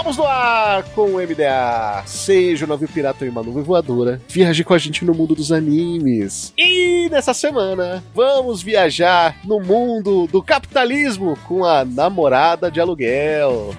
Estamos no ar com o MDA. Seja o navio pirata em uma nuvem voadora. Viaje com a gente no mundo dos animes. E nessa semana, vamos viajar no mundo do capitalismo com a namorada de aluguel.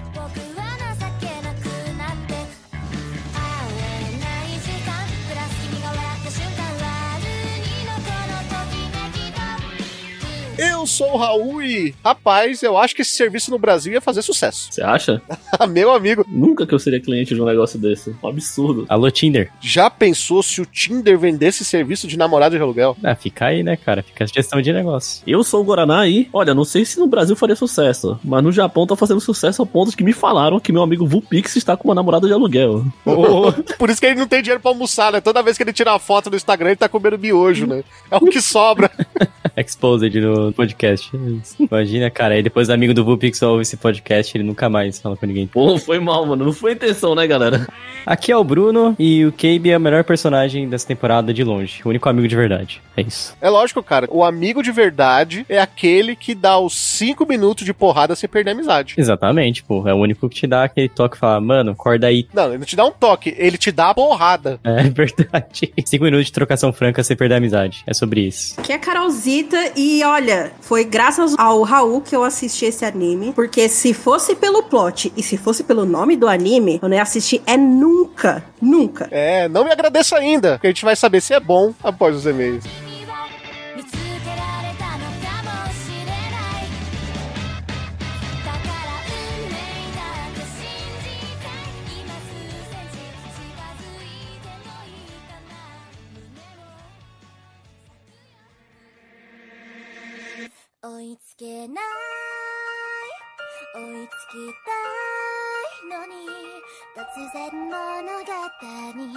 Eu sou o Raul e, rapaz, eu acho que esse serviço no Brasil ia fazer sucesso. Você acha? Meu amigo, Nunca que eu seria cliente de um negócio desse. Um absurdo. Alô, Tinder. já pensou se o Tinder vendesse serviço de namorada de aluguel? Ah, fica aí, né, cara? Fica a gestão de negócio. Eu sou o Guaraná aí. Olha, não sei se no Brasil faria sucesso, mas no Japão tá fazendo sucesso ao ponto de que me falaram que meu amigo Vulpix está com uma namorada de aluguel. Por isso que ele não tem dinheiro pra almoçar, né? Toda vez que ele tira uma foto no Instagram, ele tá comendo miojo, né? É o que sobra. Exposed no podcast. Imagina, cara, aí depois o amigo do Vulpix ouve esse podcast ele nunca mais fala com ninguém. Pô, foi mal, mano. Não foi intenção, né, galera? Aqui é o Bruno e o Cabe é o melhor personagem dessa temporada de longe. O único amigo de verdade. É isso. É lógico, cara. O amigo de verdade é aquele que dá os 5 minutos de porrada sem perder a amizade. Exatamente, pô. É o único que te dá aquele toque e fala, mano, acorda aí. Não, ele não te dá um toque, ele te dá a porrada. É verdade. Cinco minutos de trocação franca sem perder a amizade. É sobre isso. Que é E olha, foi graças ao Raul que eu assisti esse anime, porque se fosse pelo plot e se fosse pelo nome do anime, eu não ia assistir é nunca, nunca. É, não me agradeça ainda, porque a gente vai saber se é bom após os e-mails. いつけない追いつきたいのに突然物語に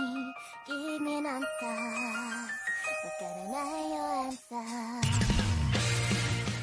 君なんさわからないよあんさ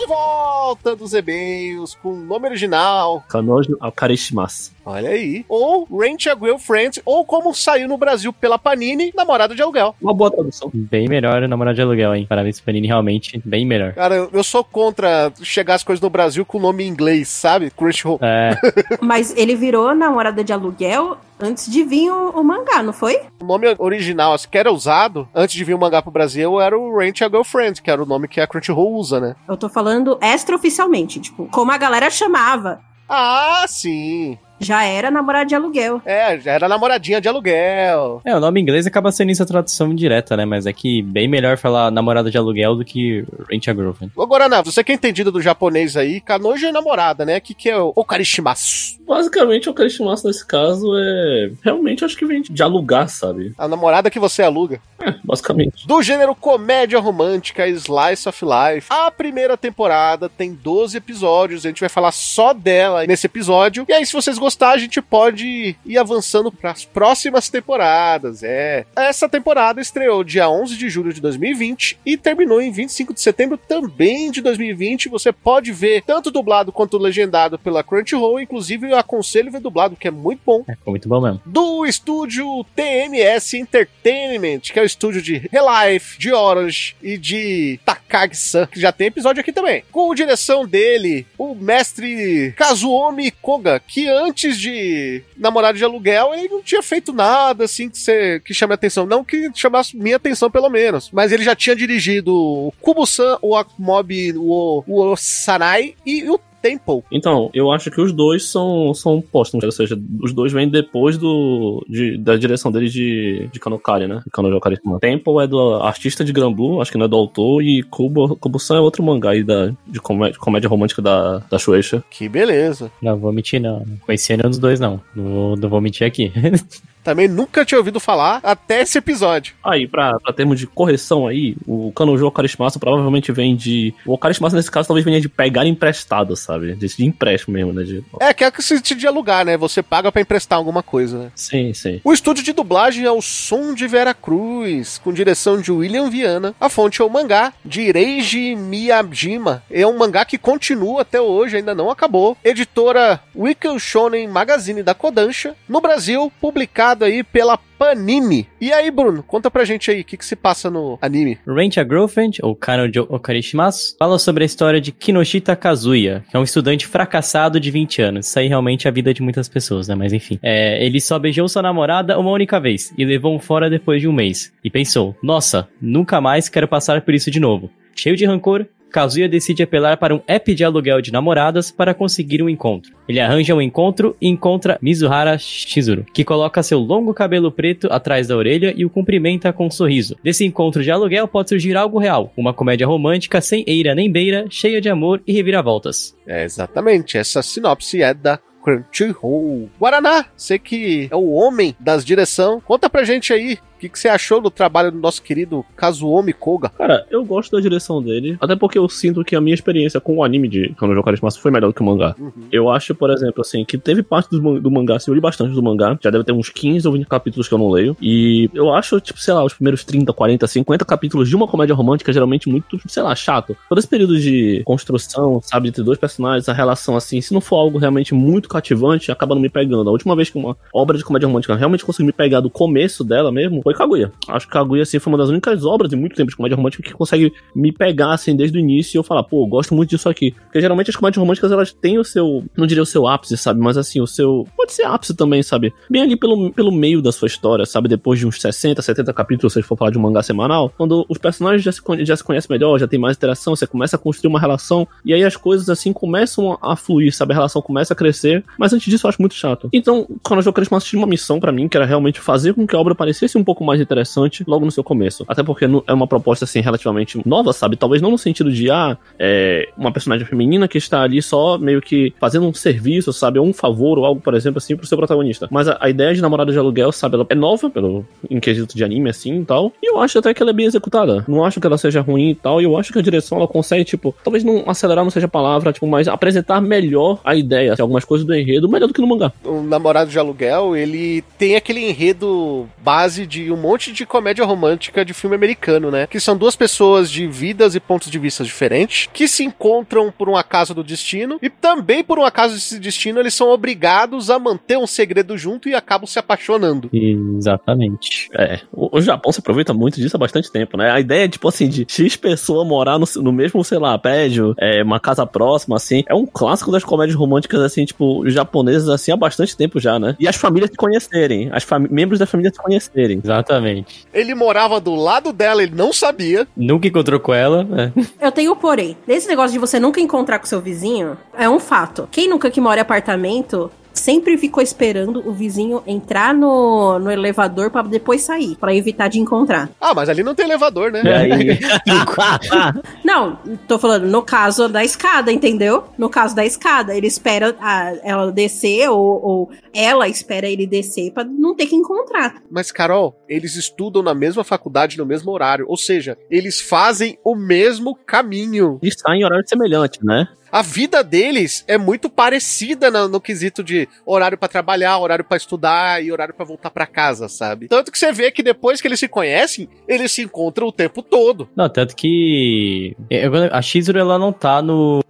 De volta dos e-mails com o nome original. Kanojo Akarishimasu. Olha aí. Ou Rent a Girlfriend, ou como saiu no Brasil pela Panini, Namorada de Aluguel. Uma boa tradução. Bem melhor o namorado de aluguel, hein? Parabéns, Panini, realmente bem melhor. Cara, eu sou contra chegar as coisas no Brasil com nome em inglês, sabe? Crunchyroll. É, Mas ele virou namorada de aluguel antes de vir o, o mangá, não foi? O nome original, assim, que era usado antes de vir o mangá pro Brasil, era o Rent a Girlfriend, que era o nome que a Crunchyroll usa, né? Eu tô falando extraoficialmente, tipo, como a galera chamava. Ah, sim. Já era namorada de aluguel. É, já era namoradinha de aluguel. É, o nome em inglês acaba sendo isso a tradução direta, né? Mas é que bem melhor falar namorada de aluguel do que rent a girlfriend. Ô, Guaraná, você que é entendido do japonês aí, Kanojo é namorada, né? O que, que é o Okarishimasu? Basicamente, o Karishimasu nesse caso é. Realmente acho que vem de alugar, sabe? A namorada que você aluga. É, Basicamente. do gênero comédia romântica Slice of Life. A primeira temporada tem 12 episódios, a gente vai falar só dela nesse episódio. E aí, se vocês gostarem, a gente pode ir avançando para as próximas temporadas. É. Essa temporada estreou dia 11 de julho de 2020 e terminou em 25 de setembro também de 2020. Você pode ver tanto dublado quanto legendado pela Crunchyroll, inclusive eu aconselho ver dublado, que é muito bom É, ficou muito bom mesmo. do estúdio TMS Entertainment, que é o estúdio de Relife, de Orange e de Takagi-san, que já tem episódio aqui também. Com direção dele, o mestre Kazuomi Koga, que antes de Namorado de Aluguel, ele não tinha feito nada assim que, você, que chame a atenção. Não que chamasse minha atenção, pelo menos. Mas ele já tinha dirigido o Kubo-san, o Akumob, o, o Sanai e o Temple. Então, eu acho que os dois são, são póstumos, ou seja, os dois vêm depois do, de- da direção dele de, de Kanokari, né? De Kanokari. Temple é do artista de Granblue, acho que não é do autor, e Kubo, Kubo-san é outro mangá aí da, de comédia, comédia romântica da, da Shueisha. Que beleza. Não vou mentir, não. Não conhecia nenhum dos dois, não. Não não vou mentir aqui. Também nunca tinha ouvido falar até esse episódio. Aí, pra, pra termos de correção aí, o Kanojo Okarishimasu provavelmente vem de... O Okarishimasu, nesse caso, talvez venha de pegar emprestado, sabe? De, de empréstimo mesmo, né? De- É, que é que sentido de alugar, né? Você paga pra emprestar alguma coisa, né? Sim, sim. O estúdio de dublagem é o Som de Vera Cruz, com direção de William Viana. A fonte é o mangá de Reiji Miyajima. É um mangá que continua até hoje, ainda não acabou. Editora Weekly Shonen Magazine da Kodansha. No Brasil, publicado aí pela Panini. E aí, Bruno, conta pra gente aí, o que, que se passa no anime? Rent a Girlfriend, ou Kanojo Okarishimasu, fala sobre a história de Kinoshita Kazuya, que é um estudante fracassado de 20 anos. Isso aí realmente é a vida de muitas pessoas, né? Mas enfim. É, ele só beijou sua namorada uma única vez e levou um fora depois de um mês. E pensou, nossa, nunca mais quero passar por isso de novo. Cheio de rancor, Kazuya decide apelar para um app de aluguel de namoradas para conseguir um encontro. Ele arranja um encontro e encontra Mizuhara Shizuru, que coloca seu longo cabelo preto atrás da orelha e o cumprimenta com um sorriso. Desse encontro de aluguel pode surgir algo real, uma comédia romântica sem eira nem beira, cheia de amor e reviravoltas. É, exatamente, essa sinopse é da Crunchyroll. Guaraná, você que é o homem das direção, conta pra gente aí que, que você achou do trabalho do nosso querido Kazuomi Koga. Cara, eu gosto da direção dele, até porque eu sinto que a minha experiência com o anime de Kanojo Okarishimasu foi melhor do que o mangá. Eu acho, por exemplo, assim, que teve parte do, do mangá, assim, eu li bastante do mangá, já deve ter uns 15 ou 20 capítulos que eu não leio, e eu acho, tipo, sei lá, os primeiros 30, 40, 50 capítulos de uma comédia romântica geralmente muito, sei lá, chato. Todo esse período de construção, sabe, entre dois personagens, a relação, assim, se não for algo realmente muito cativante, acaba não me pegando. A última vez que uma obra de comédia romântica realmente conseguiu me pegar do começo dela mesmo, foi Kaguya. Acho que Kaguya, assim, foi uma das únicas obras de muito tempo de comédia romântica que consegue me pegar, assim, desde o início e eu falar, pô, eu gosto muito disso aqui. Porque geralmente as comédias românticas, elas têm o seu, não diria o seu ápice, sabe? Mas assim, o seu, pode ser ápice também, sabe? Bem ali pelo, pelo meio da sua história, sabe? Depois de uns 60, 70 capítulos, se for falar de um mangá semanal, quando os personagens já se, já se conhecem melhor, já tem mais interação, você começa a construir uma relação, e aí as coisas, assim, começam a fluir, sabe? A relação começa a crescer, mas antes disso eu acho muito chato. Então, quando eu Christmas tinha uma missão pra mim, que era realmente fazer com que a obra parecesse um pouco mais interessante logo no seu começo. Até porque é uma proposta, assim, relativamente nova, sabe? Talvez não no sentido de, ah, é uma personagem feminina que está ali só meio que fazendo um serviço, sabe? Ou um favor ou algo, por exemplo, assim, pro seu protagonista. Mas a, a ideia de namorada de aluguel, sabe? Ela é nova, pelo, em quesito de anime, assim e tal. E eu acho até que ela é bem executada. Não acho que ela seja ruim e tal. E eu acho que a direção, ela consegue, tipo, talvez não acelerar não seja a palavra, tipo, mas apresentar melhor a ideia, algumas coisas do enredo, melhor do que no mangá. O Namorado de Aluguel, ele tem aquele enredo base de um monte de comédia romântica de filme americano, né? Que são duas pessoas de vidas e pontos de vista diferentes, que se encontram por um acaso do destino, e também por um acaso desse destino, eles são obrigados a manter um segredo junto e acabam se apaixonando. Exatamente. É, o, o Japão se aproveita muito disso há bastante tempo, né? A ideia, tipo assim, de X pessoa morar no, no mesmo, sei lá, prédio, é, uma casa próxima, assim, é um clássico das comédias românticas, assim, tipo, japonesas, assim, há bastante tempo já, né? E as famílias se conhecerem, as fami- membros da família se conhecerem. Exatamente. Ele morava do lado dela, ele não sabia. Nunca encontrou com ela. né? Eu tenho porém. Esse negócio de você nunca encontrar com seu vizinho é um fato. Quem nunca que mora em apartamento sempre ficou esperando o vizinho entrar no, no elevador pra depois sair, pra evitar de encontrar. Ah, mas ali não tem elevador, né? E aí. Não, tô falando no caso da escada, entendeu? No caso da escada, ele espera a- ela descer ou, ou ela espera ele descer pra não ter que encontrar. Mas, Carol, eles estudam na mesma faculdade, no mesmo horário. Ou seja, eles fazem o mesmo caminho. Eles saem em horário semelhante, né? A vida deles é muito parecida na- no, quesito de horário pra trabalhar, horário pra estudar e horário pra voltar pra casa, sabe? Tanto que você vê que depois que eles se conhecem, eles se encontram o tempo todo. Não, tanto que. eu- A Shizuru, ela não tá no.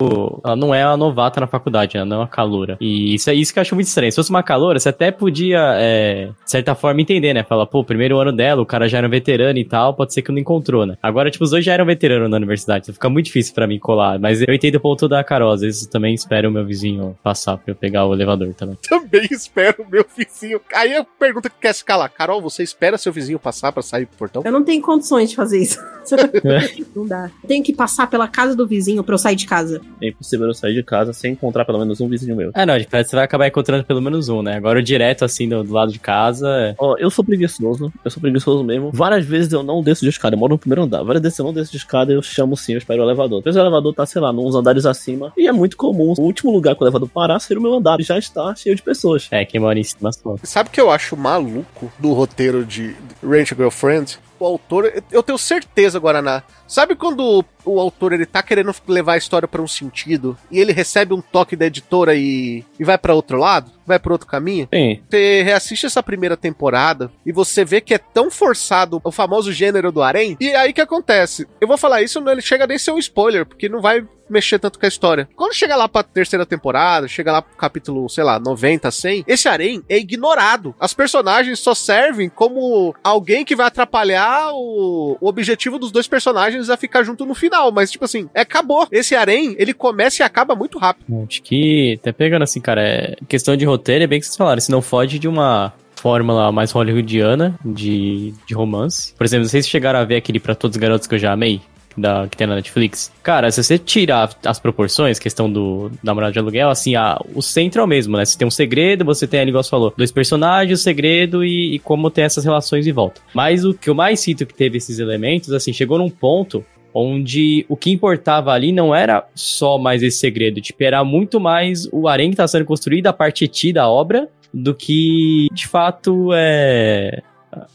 Ela não é a novata na faculdade, ela não é uma caloura. E isso é isso que eu acho muito estranho. Se fosse uma caloura, você até podia, é, de certa forma, entender, né? Falar, pô, primeiro ano dela, o cara já era um veterano e tal, pode ser que não encontrou, né? Agora, tipo, os dois já eram veteranos na universidade, então fica muito difícil pra mim colar. Mas eu entendo o ponto da Carol, às vezes também espero o meu vizinho passar pra eu pegar o elevador também. Também espero meu vizinho. Aí a pergunta que quer se calar: Carol, você espera seu vizinho passar pra sair pro portão? Eu não tenho condições de fazer isso. não dá. Tenho que passar pela casa do vizinho pra eu sair de casa. É impossível eu sair de casa sem encontrar pelo menos um vizinho meu. É, não, de você vai acabar encontrando pelo menos um, né? Agora o direto, assim, do, do lado de casa. é- Ó, eu sou preguiçoso, eu sou preguiçoso mesmo. Várias vezes eu não desço de escada, eu moro no primeiro andar. Várias vezes eu não desço de escada, eu chamo sim, eu espero o elevador. Às vezes o elevador tá, sei lá, uns andares acima. E é muito comum o último lugar que o elevador parar ser o meu andar. E já está cheio de pessoas. É, quem mora em cima só. Sabe o que eu acho maluco do roteiro de Ranch Girlfriend? O autor, eu tenho certeza, Guaraná. Sabe quando o autor ele tá querendo levar a história pra um sentido e ele recebe um toque da editora e, e vai pra outro lado? Vai pra outro caminho? Sim, Você reassiste essa primeira temporada e você vê que é tão forçado o famoso gênero do harém. E aí o que acontece? Eu vou falar isso, não ele chega nem a ser um spoiler, porque não vai mexer tanto com a história. Quando chega lá pra terceira temporada, chega lá pro capítulo, sei lá, 90, 100, esse harém é ignorado. As personagens só servem como alguém que vai atrapalhar o, o objetivo dos dois personagens a ficar junto no final. Mas, tipo assim, é, acabou. Esse harém, ele começa e acaba muito rápido. Acho que, até pegando assim, cara, é questão de roteiro, é bem que vocês falaram, se não foge de uma fórmula mais hollywoodiana de, de romance. Por exemplo, vocês chegaram a ver aquele Pra Todos os Garotos que eu já amei? Da, que tem na Netflix. Cara, se você tirar as proporções, questão do namorado de aluguel, assim, a, o centro é o mesmo, né? Você tem um segredo, você tem ali, igual você falou, dois personagens, o segredo e, e como tem essas relações em volta. Mas o que eu mais sinto que teve esses elementos, assim, chegou num ponto onde o que importava ali não era só mais esse segredo, tipo, era muito mais o harém que tá sendo construído, a parte eti da obra, do que, de fato, é...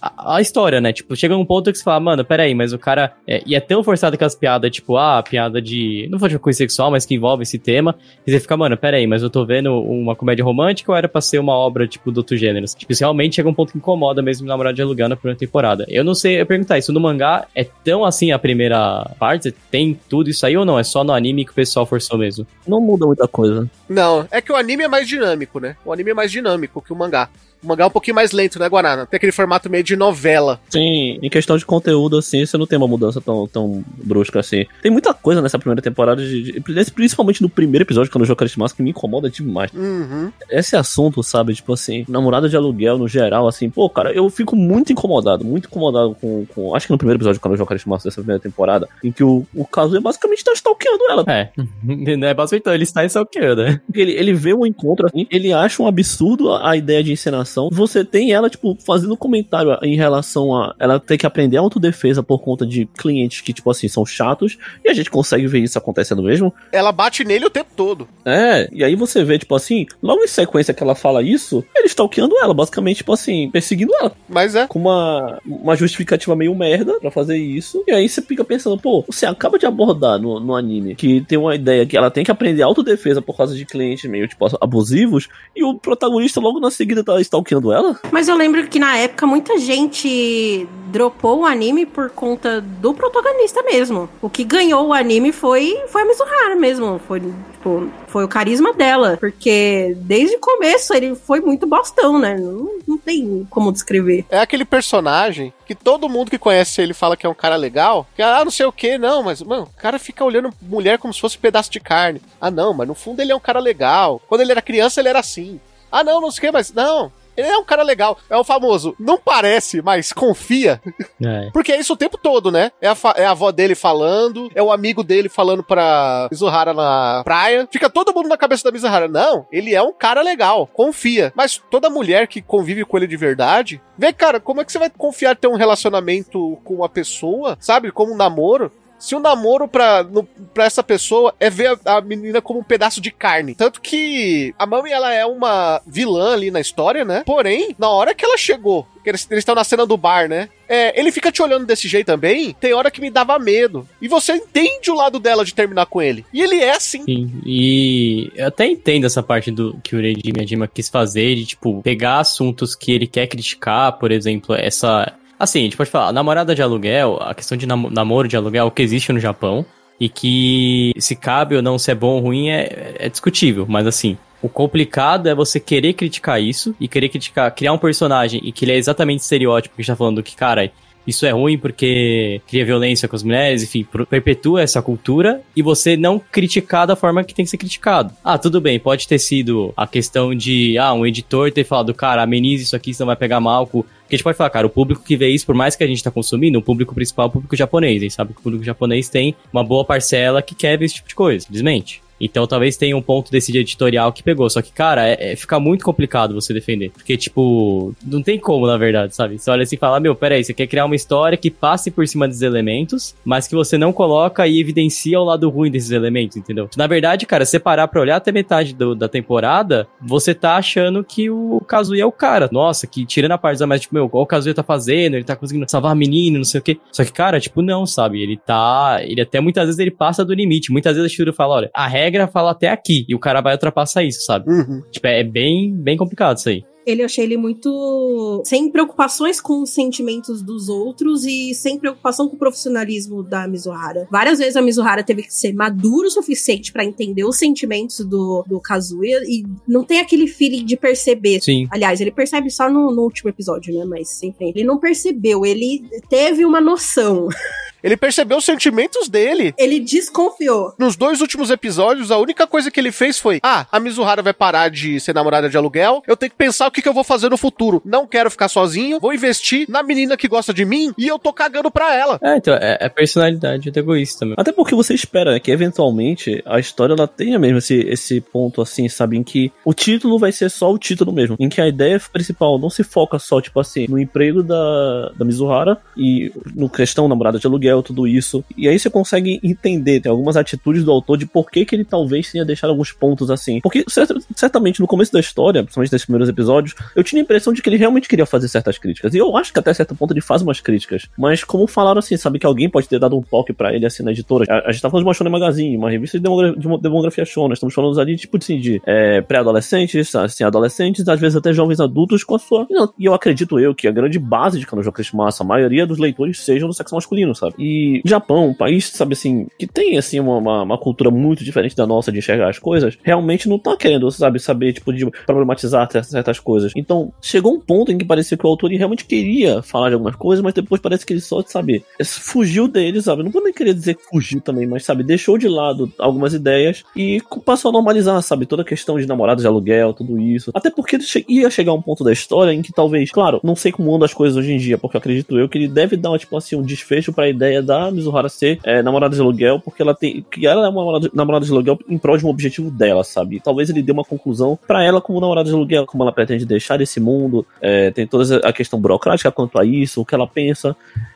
A, a história, né? Tipo, chega um ponto que você fala, mano, peraí, mas o cara. É, e é tão forçado que as piadas, tipo, ah, piada de. Não vou de coisa sexual, mas que envolve esse tema. E você fica, mano, peraí, mas eu tô vendo uma comédia romântica ou era pra ser uma obra, tipo, do outro gênero? Tipo, isso realmente chega um ponto que incomoda mesmo o namorado de aluguel na primeira temporada. Eu não sei, eu perguntar, isso no mangá é tão assim a primeira parte? Tem tudo isso aí ou não? É só no anime que o pessoal forçou mesmo? não muda muita coisa. Não, é que o anime é mais dinâmico, né? O anime é mais dinâmico que o mangá. O mangá é um pouquinho mais lento, né, Guarana? Tem aquele formato meio de novela. Sim, em questão de conteúdo, assim, você não tem uma mudança tão, tão brusca assim. Tem muita coisa nessa primeira temporada, de, de- principalmente no primeiro episódio, quando o jogo Mask, que me incomoda demais. Uhum. Esse assunto, sabe, tipo assim, namorada de aluguel no geral, assim, pô, cara, eu fico muito incomodado, muito incomodado com. com acho que no primeiro episódio, quando o jogo Mask dessa primeira temporada, em que o, o Kazuya basicamente tá stalkeando ela. É. é basicamente, então, ele está em Salqueiro, né? Ele, ele vê um encontro assim, ele acha um absurdo a, a ideia de encenação. Você tem ela, tipo, fazendo comentário em relação a ela ter que aprender autodefesa por conta de clientes que, tipo assim, são chatos. E a gente consegue ver isso acontecendo mesmo. Ela bate nele o tempo todo. É, e aí você vê, tipo assim, logo em sequência que ela fala isso, ele stalkeando ela, basicamente, tipo assim, perseguindo ela. Mas é. Com uma, uma justificativa meio merda pra fazer isso. E aí você fica pensando, pô, você acaba de abordar no, no anime que tem uma ideia que ela tem que aprender autodefesa por causa de clientes meio, tipo, abusivos, e o protagonista logo na seguida tá stalkeando ela? Mas eu lembro que na época muita gente dropou o anime por conta do protagonista mesmo. O que ganhou o anime foi, foi a Mizuhara mesmo. Foi, tipo, foi o carisma dela. Porque desde o começo ele foi muito bostão, né? Não, não tem como descrever. É aquele personagem que todo mundo que conhece ele fala que é um cara legal. Que, ah, não sei o que, não, mas, mano, o cara fica olhando mulher como se fosse um pedaço de carne. Ah, não, mas no fundo ele é um cara legal. Quando ele era criança, ele era assim. Ah, não, não sei o que, mas não. Ele é um cara legal. É o famoso, não parece, mas confia. É. Porque é isso o tempo todo, né? É a, é a avó dele falando, é o amigo dele falando pra Mizuhara na praia. Fica todo mundo na cabeça da Mizuhara. Não, ele é um cara legal, confia. Mas toda mulher que convive com ele de verdade, vê, cara, como é que você vai confiar ter um relacionamento com uma pessoa, sabe? Como um namoro. Se o namoro pra, no, pra essa pessoa é ver a, a menina como um pedaço de carne. Tanto que a Mami, ela é uma vilã ali na história, né? Porém, na hora que ela chegou, que eles eles estão na cena do bar, né? É, ele fica te olhando desse jeito também. Tem hora que me dava medo. E você entende o lado dela de terminar com ele. E ele é assim. Sim, e eu até entendo essa parte do que o Reiji Miyajima quis fazer, de, tipo, pegar assuntos que ele quer criticar, por exemplo, essa... Assim, a gente pode falar, namorada de aluguel, a questão de nam- namoro de aluguel que existe no Japão, e que se cabe ou não, se é bom ou ruim, é, é discutível, mas assim... O complicado é você querer criticar isso e querer criticar, criar um personagem e que ele é exatamente estereótipo que a gente tá falando que, cara, isso é ruim porque cria violência com as mulheres, enfim, perpetua essa cultura e você não criticar da forma que tem que ser criticado. Ah, tudo bem, pode ter sido a questão de, ah, um editor ter falado, cara, amenize isso aqui, senão vai pegar mal com... Porque a gente pode falar, cara, o público que vê isso, por mais que a gente tá consumindo, o público principal é o público japonês, e sabe que o público japonês tem uma boa parcela que quer ver esse tipo de coisa, simplesmente. Então talvez tenha um ponto desse editorial que pegou. Só que, cara, é, é- fica muito complicado você defender. Porque, tipo, não tem como, na verdade, sabe? Você olha assim e fala, meu, peraí, você quer criar uma história que passe por cima desses elementos, mas que você não coloca e evidencia o lado ruim desses elementos, entendeu? Na verdade, cara, se parar pra olhar até metade do- da temporada, você tá achando que o Kazuya é o cara. Nossa, que tirando a parte da mais, tipo, meu, o Kazuya tá fazendo? Ele tá conseguindo salvar a menina, não sei o quê. Só que, cara, tipo, não, sabe? Ele tá. Ele até muitas vezes ele passa do limite. Muitas vezes a Shiro fala, olha, a regra fala até aqui. E o cara vai ultrapassar isso, sabe? Uhum. Tipo, é bem, bem complicado isso aí. Ele eu achei ele muito sem preocupações com os sentimentos dos outros e sem preocupação com o profissionalismo da Mizuhara. Várias vezes a Mizuhara teve que ser maduro o suficiente pra entender os sentimentos do, do Kazuya e não tem aquele feeling de perceber. Sim. Aliás, ele percebe só no, no último episódio, né? Mas enfim, ele não percebeu, ele teve uma noção. Ele percebeu os sentimentos dele. Ele desconfiou. Nos dois últimos episódios, a única coisa que ele fez foi: Ah, a Mizuhara vai parar de ser namorada de aluguel. Eu tenho que pensar o que, que eu vou fazer no futuro. Não quero ficar sozinho. Vou investir na menina que gosta de mim e eu tô cagando pra ela. É, então, é, é personalidade do egoísta mesmo. Até porque você espera né, que eventualmente a história ela tenha mesmo esse, esse ponto assim, sabe? Em que o título vai ser só o título mesmo. Em que a ideia principal não se foca só, tipo assim, no emprego da, da Mizuhara e no questão namorada de aluguel, tudo isso. E aí você consegue entender, tem algumas atitudes do autor de por que, que ele talvez tenha deixado alguns pontos assim. Porque certa- certamente no começo da história, principalmente nesses primeiros episódios, eu tinha a impressão de que ele realmente queria fazer certas críticas. E eu acho que até certo ponto ele faz umas críticas. Mas como falaram assim, sabe que alguém pode ter dado um toque pra ele assim na editora. A, a gente tá falando de uma Shonen Magazine, uma revista de, demogra- de demografia shonen. Estamos falando ali, tipo assim, de é, pré-adolescentes, assim, adolescentes, às vezes até jovens adultos com a sua. E eu acredito eu que a grande base de Kanojo Christmas, a maioria dos leitores sejam do sexo masculino, sabe? E Japão, um país, sabe assim, que tem assim uma, uma, cultura muito diferente da nossa de enxergar as coisas, realmente não tá querendo, sabe, saber, tipo, de problematizar certas- coisas. Então, chegou um ponto em que parecia que o autor realmente queria falar de algumas coisas, mas depois parece que ele só, sabe, fugiu dele, sabe? Não vou nem querer dizer que fugiu também, mas, sabe, deixou de lado algumas ideias e passou a normalizar, sabe, toda a questão de namorados de aluguel, tudo isso. Até porque ia chegar um ponto da história em que talvez, claro, não sei como andam as coisas hoje em dia, porque acredito eu que ele deve dar, tipo assim, um desfecho pra ideia da Mizuhara ser é, namorada de aluguel, porque ela tem. que ela é uma namorada, de aluguel em prol de um objetivo dela, sabe? Talvez ele dê uma conclusão pra ela como namorada de aluguel, como ela pretende deixar esse mundo, é, tem toda a questão burocrática quanto a isso, o que ela pensa.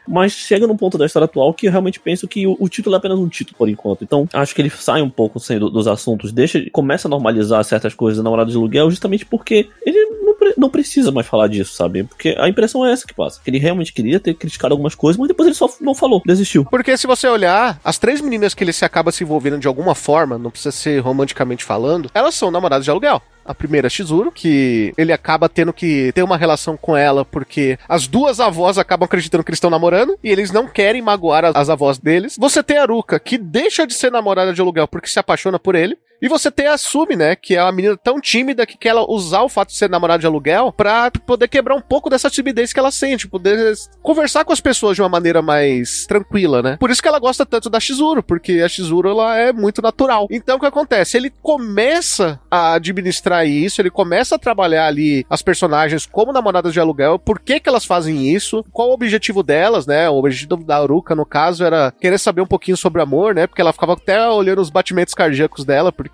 Mas chega num ponto da história atual que eu realmente penso que o, o título é apenas um título por enquanto. Então, acho que ele sai um pouco assim, do- dos assuntos, deixa, começa a normalizar certas coisas da namorada de aluguel, justamente porque ele não, pre- não precisa mais falar disso, sabe? Porque a impressão é essa que passa. Que ele realmente queria ter criticado algumas coisas, mas depois ele só não falou, desistiu. Porque se você olhar, as três meninas que ele se acaba se envolvendo de alguma forma, não precisa ser romanticamente falando, elas são namoradas de aluguel. A primeira Shizuru, que ele acaba tendo que ter uma relação com ela porque as duas avós acabam acreditando que eles estão namorando e eles não querem magoar as, as avós deles. Você tem a Aruka, que deixa de ser namorada de aluguel porque se apaixona por ele. E você tem a Sumi, né? Que é uma menina tão tímida que quer usar o fato de ser namorada de aluguel pra poder quebrar um pouco dessa timidez que ela sente, poder conversar com as pessoas de uma maneira mais tranquila, né? Por isso que ela gosta tanto da Shizuru, porque a Shizuru ela é muito natural. Então o que acontece? Ele começa a administrar isso, ele começa a trabalhar ali as personagens como namoradas de aluguel, por que que elas fazem isso, qual o objetivo delas, né? O objetivo da Aruka, no caso, era querer saber um pouquinho sobre amor, né? Porque ela ficava até olhando os batimentos cardíacos dela, porque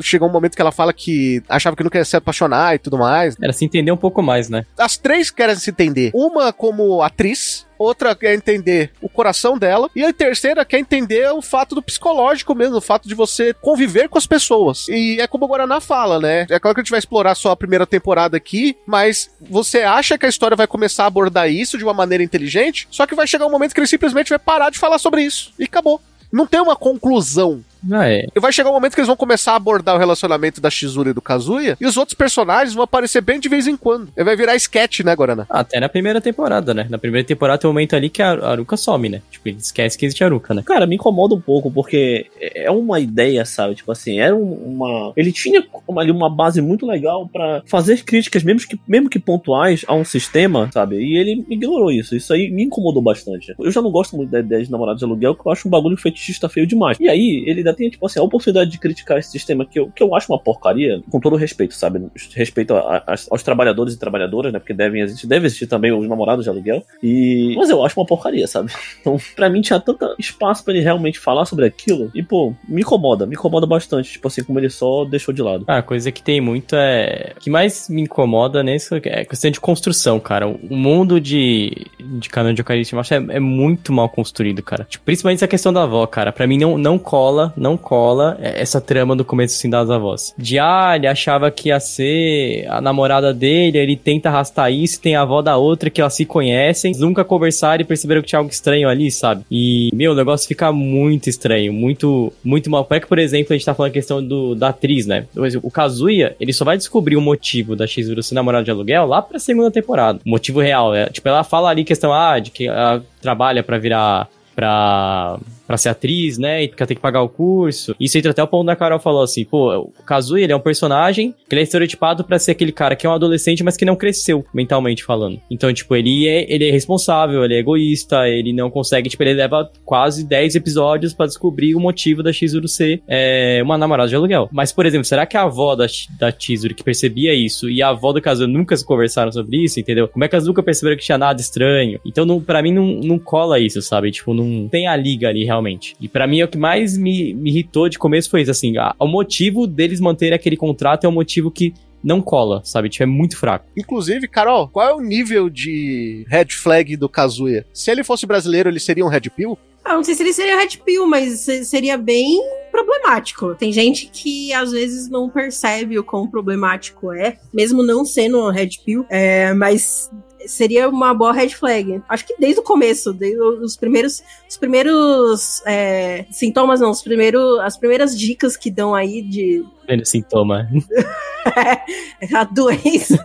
chegou um momento que ela fala que achava que não queria se apaixonar e tudo mais. Era se entender um pouco mais, né? As três querem se entender. Uma como atriz, outra quer entender o coração dela, e a terceira quer entender o fato do psicológico mesmo, o fato de você conviver com as pessoas. E é como o Guaraná fala, né? É claro que a gente vai explorar só a primeira temporada aqui, mas você acha que a história vai começar a abordar isso de uma maneira inteligente, só que vai chegar um momento que ele simplesmente vai parar de falar sobre isso. E acabou. Não tem uma conclusão Ah, é. e vai chegar um momento que eles vão começar a abordar o relacionamento da Shizuru e do Kazuya, e os outros personagens vão aparecer bem de vez em quando. E vai virar sketch, né, Guarana? Até na primeira temporada, né? Na primeira temporada tem um momento ali que a Aruka some, né? Tipo, ele esquece que existe a Aruka, né? Cara, me incomoda um pouco, porque é uma ideia, sabe? Tipo assim, era um- uma. Ele tinha ali uma base muito legal pra fazer críticas, mesmo que, mesmo que pontuais, a um sistema, sabe? E ele ignorou isso. Isso aí me incomodou bastante. Eu já não gosto muito da ideia de namorado de aluguel, que eu acho um bagulho fetichista feio demais. E aí, ele ainda tem, tipo assim, a oportunidade de criticar esse sistema que eu, que eu acho uma porcaria, com todo respeito, sabe? Respeito a- a- aos trabalhadores e trabalhadoras, né? Porque devem existir, deve existir também os namorados de aluguel. E. Mas eu acho uma porcaria, sabe? Então, pra mim tinha tanto espaço pra ele realmente falar sobre aquilo. E, pô, me incomoda, me incomoda bastante. Tipo assim, como ele só deixou de lado. Ah, a coisa que tem muito é. O que mais me incomoda nisso é a questão de construção, cara. O mundo de, de Canon de Eucaristia é, é muito mal construído, cara. Tipo, principalmente essa questão da avó, cara. Pra mim não, não cola, não cola essa trama do começo assim das avós. De ah, ele achava que ia ser a namorada dele, ele tenta arrastar isso, tem a avó da outra que elas se conhecem, nunca conversaram e perceberam que tinha algo estranho ali, sabe? E, meu, o negócio fica muito estranho, muito, muito mal. Como é que, por exemplo, a gente tá falando a questão do, da atriz, né? O Kazuya, ele só vai descobrir o motivo da Shizuru ser namorada de aluguel lá pra segunda temporada. O motivo real, é, tipo, ela fala ali questão, ah, de que ela trabalha pra virar pra, pra ser atriz, né? E tem que pagar o curso. Isso entra até o ponto da Carol falou assim: pô, o Kazuya ele é um personagem que ele é estereotipado pra ser aquele cara que é um adolescente, mas que não cresceu mentalmente falando. Então, tipo, ele é, ele é responsável, ele é egoísta, ele não consegue, tipo, ele leva quase 10 episódios pra descobrir o motivo da Chizuru ser é, uma namorada de aluguel. Mas, por exemplo, será que a avó da, da Chizuru que percebia isso e a avó do Kazuya nunca se conversaram sobre isso, entendeu? Como é que elas nunca perceberam que tinha nada estranho? Então, pra mim, não, não cola isso, sabe? Tipo, não tem a liga ali realmente. E pra mim, o que mais me, me irritou de começo foi isso, assim, a- o motivo deles manterem aquele contrato é um motivo que não cola, sabe? Tipo, é muito fraco. Inclusive, Carol, qual é o nível de red flag do Kazuya? Se ele fosse brasileiro, ele seria um red pill? Ah, não sei se ele seria Red Pill, mas se- seria bem problemático. Tem gente que às vezes não percebe o quão problemático é, mesmo não sendo um Red Pill, é, mas seria uma boa red flag. Acho que desde o começo, desde os primeiros, os primeiros é, sintomas, não, os primeiros, as primeiras dicas que dão aí de Vendo sintoma. a doença.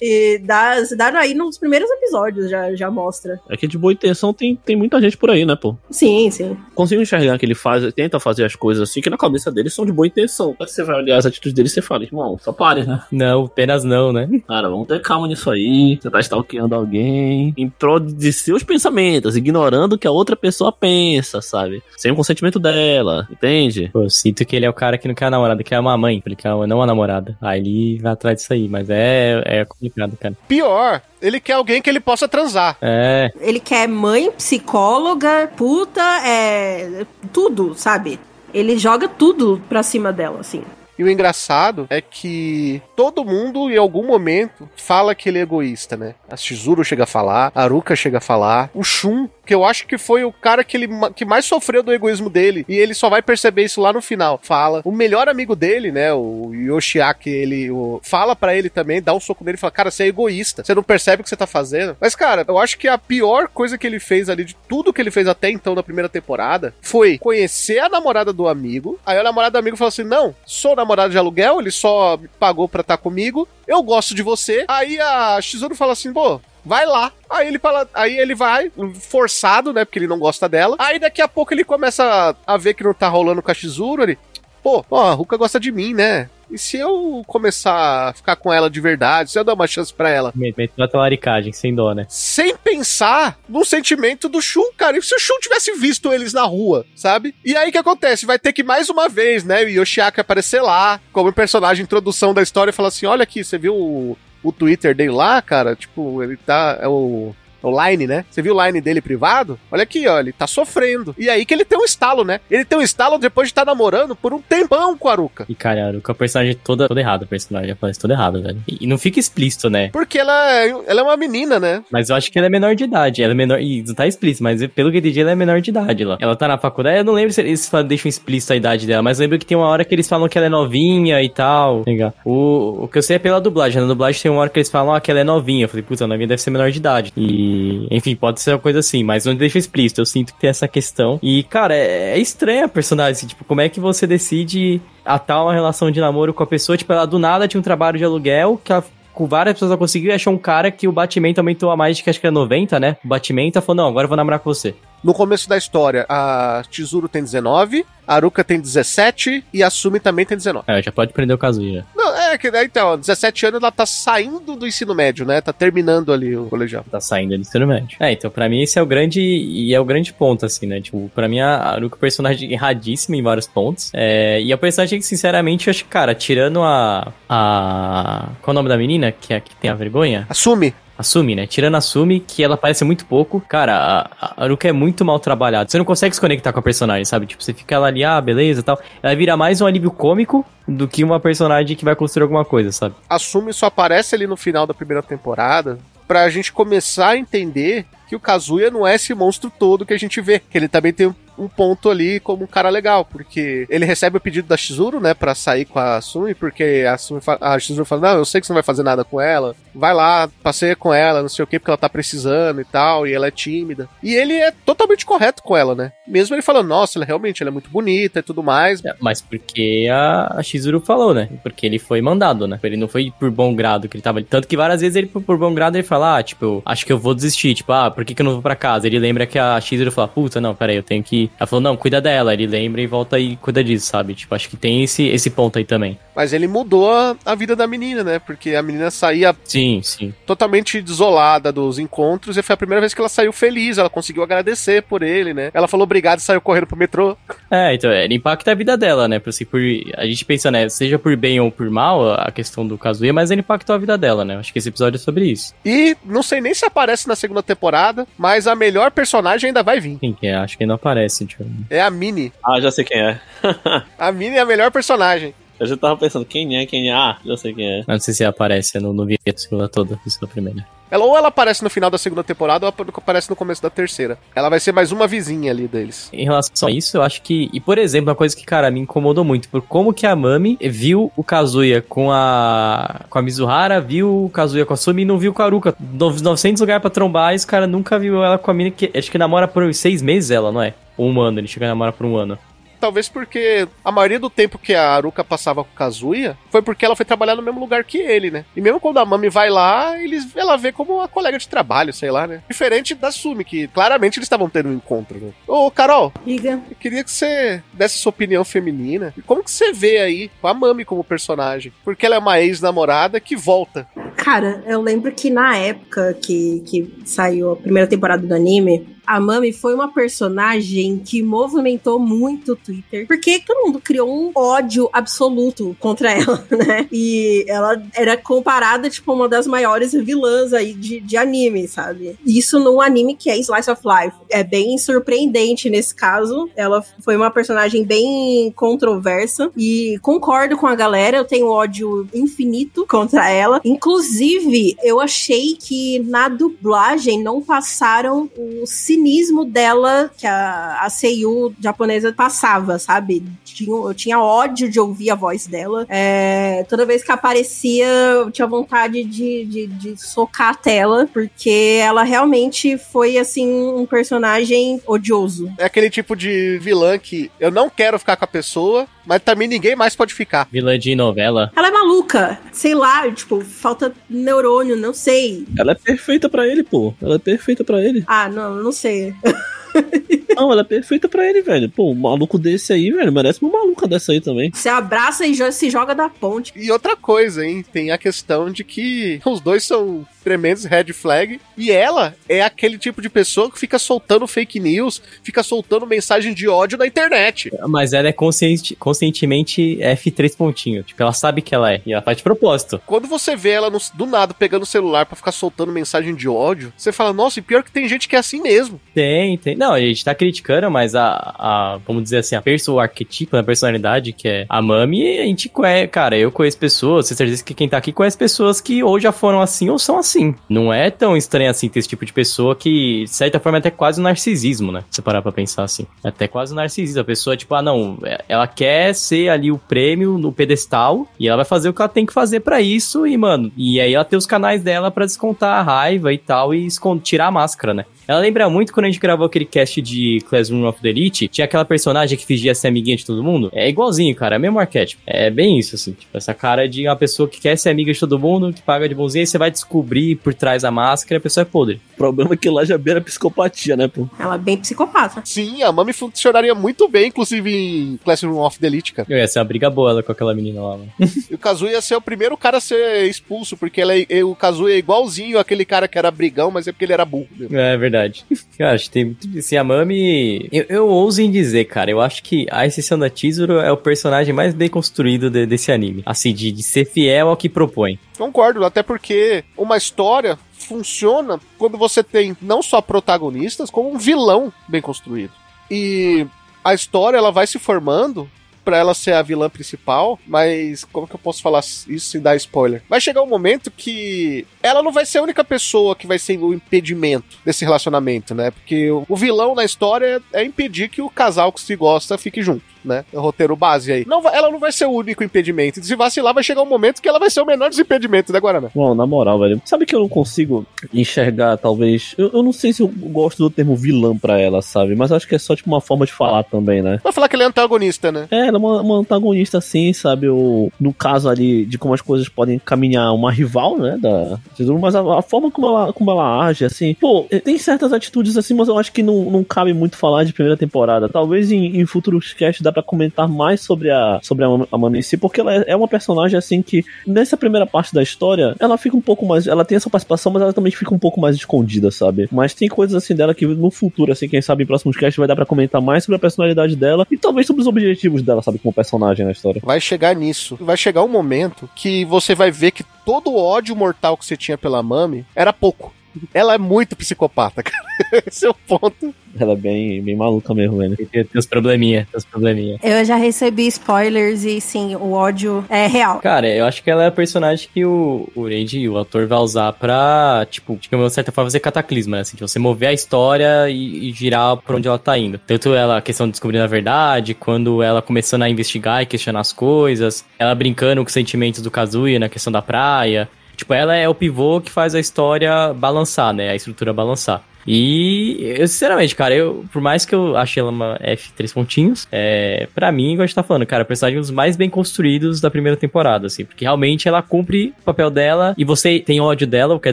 e dá, dá aí nos primeiros episódios, já, já mostra. É que de boa intenção tem, tem muita gente por aí, né, pô? Sim, sim. Consigo enxergar que ele faz, tenta fazer as coisas assim, que na cabeça dele são de boa intenção. Você vai olhar as atitudes dele, você fala, irmão, só pare, né? Não, apenas não, né? Cara, vamos ter calma nisso aí. Você tá stalkeando alguém em prol de seus pensamentos, ignorando o que a outra pessoa pensa, sabe? Sem o consentimento dela, entende? Pô, eu sinto que ele é o cara que não quer a namorada, quer uma mãe, ele quer uma, não uma namorada. Aí ele vai atrás disso aí, mas é, é complicado, cara. Pior, ele quer alguém que ele possa transar. É, Ele quer mãe, psicóloga, puta, é. tudo, sabe? Ele joga tudo pra cima dela, assim. E o engraçado é que todo mundo, em algum momento, fala que ele é egoísta, né? A Shizuru chega a falar, a Aruka chega a falar, o Shun, que eu acho que foi o cara que, ele, que mais sofreu do egoísmo dele, e ele só vai perceber isso lá no final. Fala. O melhor amigo dele, né? O Yoshiaki, ele o- fala pra ele também, dá um soco nele e fala: Cara, você é egoísta, você não percebe o que você tá fazendo. Mas, cara, eu acho que a pior coisa que ele fez ali, de tudo que ele fez até então na primeira temporada, foi conhecer a namorada do amigo. Aí a namorada do amigo falou assim: Não, sou namorado de aluguel, ele só pagou pra estar comigo, eu gosto de você. Aí a Shizuru fala assim: Pô, vai lá. Aí ele fala, aí ele vai, forçado, né? Porque ele não gosta dela. Aí daqui a pouco ele começa a, a ver que não tá rolando com a Shizuru, ele. pô, ó, a Ruka gosta de mim, né? E se eu começar a ficar com ela de verdade, se eu dar uma chance pra ela, Meteu uma talaricagem, sem dó, né? sem pensar no sentimento do Shun, cara. E se o Shun tivesse visto eles na rua, sabe? E aí o que acontece? Vai ter que mais uma vez, né? O Yoshiaki aparecer lá, como personagem introdução da história e falar assim: olha aqui, você viu o, Twitter dele lá, cara? Tipo, ele tá. É o. O line, né? Você viu o line dele privado? Olha aqui, ó, ele tá sofrendo. E aí que ele tem um estalo, né? Ele tem um estalo depois de estar namorando por um tempão com a Aruka. E, cara, a personagem toda, toda errada, a personagem aparece toda errada, velho. E, e não fica explícito, né? Porque ela, é- ela é uma menina, né? Mas eu acho que ela é menor de idade. Ela é menor. E não tá explícito, mas pelo que eu entendi, ela é menor de idade lá. Ela tá na faculdade. Eu não lembro se eles falam- deixam explícito a idade dela, mas eu lembro que tem uma hora que eles falam que ela é novinha e tal. Legal. O, o que eu sei é pela dublagem. Na dublagem tem uma hora que eles falam ah, que ela é novinha. Eu falei, puta, a novinha deve ser menor de idade. E, enfim, pode ser uma coisa assim, mas não deixa explícito. Eu sinto que tem essa questão. E, cara, é, é estranha a personagem. assim, tipo, como é que você decide atar uma relação de namoro com a pessoa? Tipo, ela do nada tinha um trabalho de aluguel que com várias pessoas ela conseguiu achou um cara que o batimento aumentou a mais de que acho que era 90, né? O batimento ela falou, não, agora eu vou namorar com você. No começo da história, a Chizuru tem 19, a Aruka tem 17 e a Sumi também tem 19. É, já pode prender o Kazuya. Não, é que daí então, ó, 17 anos ela tá saindo do ensino médio, né? Tá terminando ali o colegial. Tá saindo do ensino médio. É, então pra mim esse é o grande e é o grande ponto, assim, né? Tipo, pra mim a Aruka é um personagem erradíssima em vários pontos. É, e é um personagem que, sinceramente, eu acho que, cara, tirando a. a. Qual é o nome da menina? Que é a que tem a vergonha? A Sumi, A Sumi, né? Tirando a Sumi, que ela aparece muito pouco. Cara, a, a Aruka é muito mal trabalhada. Você não consegue se conectar com a personagem, sabe? Tipo, você fica ali, ah, beleza tal. Ela vira mais um alívio cômico do que uma personagem que vai construir alguma coisa, sabe? a Sumi só aparece ali no final da primeira temporada pra gente começar a entender que o Kazuya não é esse monstro todo que a gente vê, que ele também tem um ponto ali como um cara legal, porque ele recebe o pedido da Shizuru, né, pra sair com a Sumi, porque a, Sumi a Shizuru fala, não, eu sei que você não vai fazer nada com ela, vai lá, passeia com ela, não sei o que, porque ela tá precisando e tal, e ela é tímida. E ele é totalmente correto com ela, né? Mesmo ele falando, nossa, ela realmente ela é muito bonita e tudo mais, É, Mas porque a, a Shizuru falou, né? Porque ele foi mandado, né? Ele não foi por bom grado que ele tava ali. Tanto que várias vezes ele, por, por bom grado, ele fala, ah, tipo, acho que eu vou desistir. Tipo, ah, por que, que eu não vou pra casa? Ele lembra que a Shizuru fala, puta, não, peraí, eu tenho que. Ela falou, não, cuida dela. Ele lembra e volta e cuida disso, sabe? Tipo, acho que tem esse, esse ponto aí também. mas ele mudou a, a vida da menina, né? Porque a menina saía Sim, sim. totalmente desolada dos encontros e foi a primeira vez que ela saiu feliz, ela conseguiu agradecer por ele, né? Ela falou obrigado e saiu correndo pro metrô. É, então, ele impacta a vida dela, né? Por, assim, por, a gente pensa, né? Seja por bem ou por mal, a questão do Kazuya, mas ele impactou a vida dela, né? Acho que esse episódio é sobre isso. E não sei nem se aparece na segunda temporada, mas a melhor personagem ainda vai vir. Quem que é? Acho que não aparece, tipo. É a Minnie. Ah, já sei quem é. A Minnie é a melhor personagem. Eu já tava pensando, quem é, quem é? Ah, já sei quem é. Não sei se aparece, eu não, não vi a segunda toda, isso na primeira. Ela ou ela aparece no final da segunda temporada ou ela aparece no começo da terceira. Ela vai ser mais uma vizinha ali deles. Em relação a isso, eu acho que. E por exemplo, uma coisa que, cara, me incomodou muito, por como que a Mami viu o Kazuya com a. com a Mizuhara, viu o Kazuya com a Sumi e não viu com a Aruka. No- 900 lugares pra trombar e esse cara nunca viu ela com a mina que. Acho que namora por seis meses ela, não é? Um ano, ele chega a namorar por um ano. Talvez porque a maioria do tempo que a Aruka passava com o Kazuya foi porque ela foi trabalhar no mesmo lugar que ele, né? E mesmo quando a Mami vai lá, eles, ela vê como uma colega de trabalho, sei lá, né? Diferente da Sumi, que claramente eles estavam tendo um encontro, né? Ô, Carol, Diga. eu queria que você desse sua opinião feminina. E como que você vê aí a Mami como personagem? Porque ela é uma ex-namorada que volta. Cara, eu lembro que na época que, que saiu a primeira temporada do anime, a Mami foi uma personagem que movimentou muito o Twitter, porque todo mundo criou um ódio absoluto contra ela, né? E ela era comparada, tipo, uma das maiores vilãs aí de, de anime, sabe? Isso num anime que é Slice of Life. É bem surpreendente nesse caso. Ela foi uma personagem bem controversa e concordo com a galera, eu tenho ódio infinito contra ela. Inclusive, eu achei que na dublagem não passaram o cinismo dela que a, a Seiyu japonesa passava, sabe? Tinha, eu tinha ódio de ouvir a voz dela. É, toda vez que aparecia, eu tinha vontade de, de, de socar a tela, porque ela realmente foi, assim, um personagem odioso. É aquele tipo de vilã que eu não quero ficar com a pessoa, mas também ninguém mais pode ficar. Vilã de novela. Ela é maluca, sei lá, tipo, falta neurônio, não sei. Ela é perfeita pra ele, pô. Ela é perfeita pra ele. Ah, não, não sei. Não, ela é perfeita pra ele, velho. Pô, um maluco desse aí, velho, merece uma maluca dessa aí também. Você abraça e se joga da ponte. E outra coisa, hein? Tem a questão de que os dois são tremendos red flag. E ela é aquele tipo de pessoa que fica soltando fake news, fica soltando mensagem de ódio na internet. Mas ela é consciente, conscientemente F3 pontinho. Tipo, ela sabe que ela é. E ela faz de propósito. Quando você vê ela no- do nada pegando o celular pra ficar soltando mensagem de ódio, você fala, nossa, e pior que tem gente que é assim mesmo. Tem, tem. Não, a gente tá criticando, mas a, a vamos dizer assim, a perso, o arquetipo, a personalidade, que é a Mami, a gente conhece, cara, eu conheço pessoas, tenho certeza que quem tá aqui conhece pessoas que ou já foram assim ou são assim. Não é tão estranho assim ter esse tipo de pessoa que, de certa forma, é até quase um narcisismo, né? Se você parar pra pensar assim. É até quase um narcisismo. A pessoa, tipo, ah, não, é- ela quer ser ali o prêmio no pedestal e ela vai fazer o que ela tem que fazer pra isso e, mano, e aí ela tem os canais dela pra descontar a raiva e tal e tirar a máscara, né? Ela lembra muito quando a gente gravou aquele cast de Classroom of the Elite, tinha aquela personagem que fingia ser amiguinha de todo mundo. É igualzinho, cara, é o mesmo arquétipo. É bem isso, assim, tipo, essa cara de uma pessoa que quer ser amiga de todo mundo, que paga de bonzinha, e você vai descobrir por trás da máscara, a pessoa é podre. O problema é que lá já beira psicopatia, né, pô? Ela é bem psicopata. Sim, a Mami funcionaria muito bem, inclusive em Classroom of the Elite, cara. Eu ia ser uma briga boa ela com aquela menina lá, mano. E o Kazuya ia ser o primeiro cara a ser expulso, porque ela é- o Kazuya é igualzinho aquele cara que era brigão, mas é porque ele era burro. mesmo. É verdade. Cara, acho que tem muito E a Mami. Eu, eu ouso em dizer, cara, eu acho que a exceção da Chizuru é o personagem mais bem construído de- desse anime. Assim, de, de ser fiel ao que propõe. Concordo, até porque uma história funciona quando você tem não só protagonistas, como um vilão bem construído. E a história ela vai se formando pra ela ser a vilã principal, mas como que eu posso falar isso sem dar spoiler? Vai chegar um momento que ela não vai ser a única pessoa que vai ser o impedimento desse relacionamento, né? Porque o vilão na história é impedir que o casal que se gosta fique junto. Né? É o roteiro base aí. Não ela não vai ser o único impedimento. Se vacilar, vai chegar um momento que ela vai ser o menor dos impedimentos, né, Guaraná? Bom, na moral, velho. Sabe que eu não consigo enxergar, talvez. Eu, eu não sei se eu gosto do termo vilã pra ela, sabe? Mas acho que é só tipo uma forma de falar também, né? Vai falar que ele é antagonista, né? É, ela é uma, uma antagonista assim, sabe? O, no caso ali de como as coisas podem caminhar, uma rival, né? Da mas a, a forma como ela, como ela age, assim. Pô, tem certas atitudes assim, mas eu acho que não, não cabe muito falar de primeira temporada. Talvez em, em futuros casts pra comentar mais sobre a, sobre a, a Mami em si, porque ela é, é uma personagem assim que nessa primeira parte da história ela fica um pouco mais. Ela tem essa participação, mas ela também fica um pouco mais escondida, sabe? Mas tem coisas assim dela que no futuro, assim, quem sabe em próximos casts vai dar pra comentar mais sobre a personalidade dela e talvez sobre os objetivos dela, sabe? Como personagem na história. Vai chegar nisso. Vai chegar um momento que você vai ver que todo o ódio mortal que você tinha pela Mami era pouco. Ela é muito psicopata, cara. Esse é o ponto. Ela é bem, bem maluca mesmo, velho. Tem, tem os probleminha, tem os probleminha. Eu já recebi spoilers e sim, o ódio é real. Cara, eu acho que ela é a personagem que o, o Randy, o autor, vai usar pra, tipo, de uma certa forma, fazer cataclisma, né? Assim, de você mover a história e, e girar pra onde ela tá indo. Tanto ela, a questão de descobrir a verdade, quando ela começando a investigar e questionar as coisas, ela brincando com os sentimentos do Kazuya na questão da praia. Tipo, ela é o pivô que faz a história balançar, né? A estrutura balançar. E, eu, sinceramente, cara, eu, por mais que eu achei ela uma F3 pontinhos, é, pra mim, igual a gente tá falando, cara, a personagem é um dos mais bem construídos da primeira temporada, assim, porque realmente ela cumpre o papel dela e você tem ódio dela, quer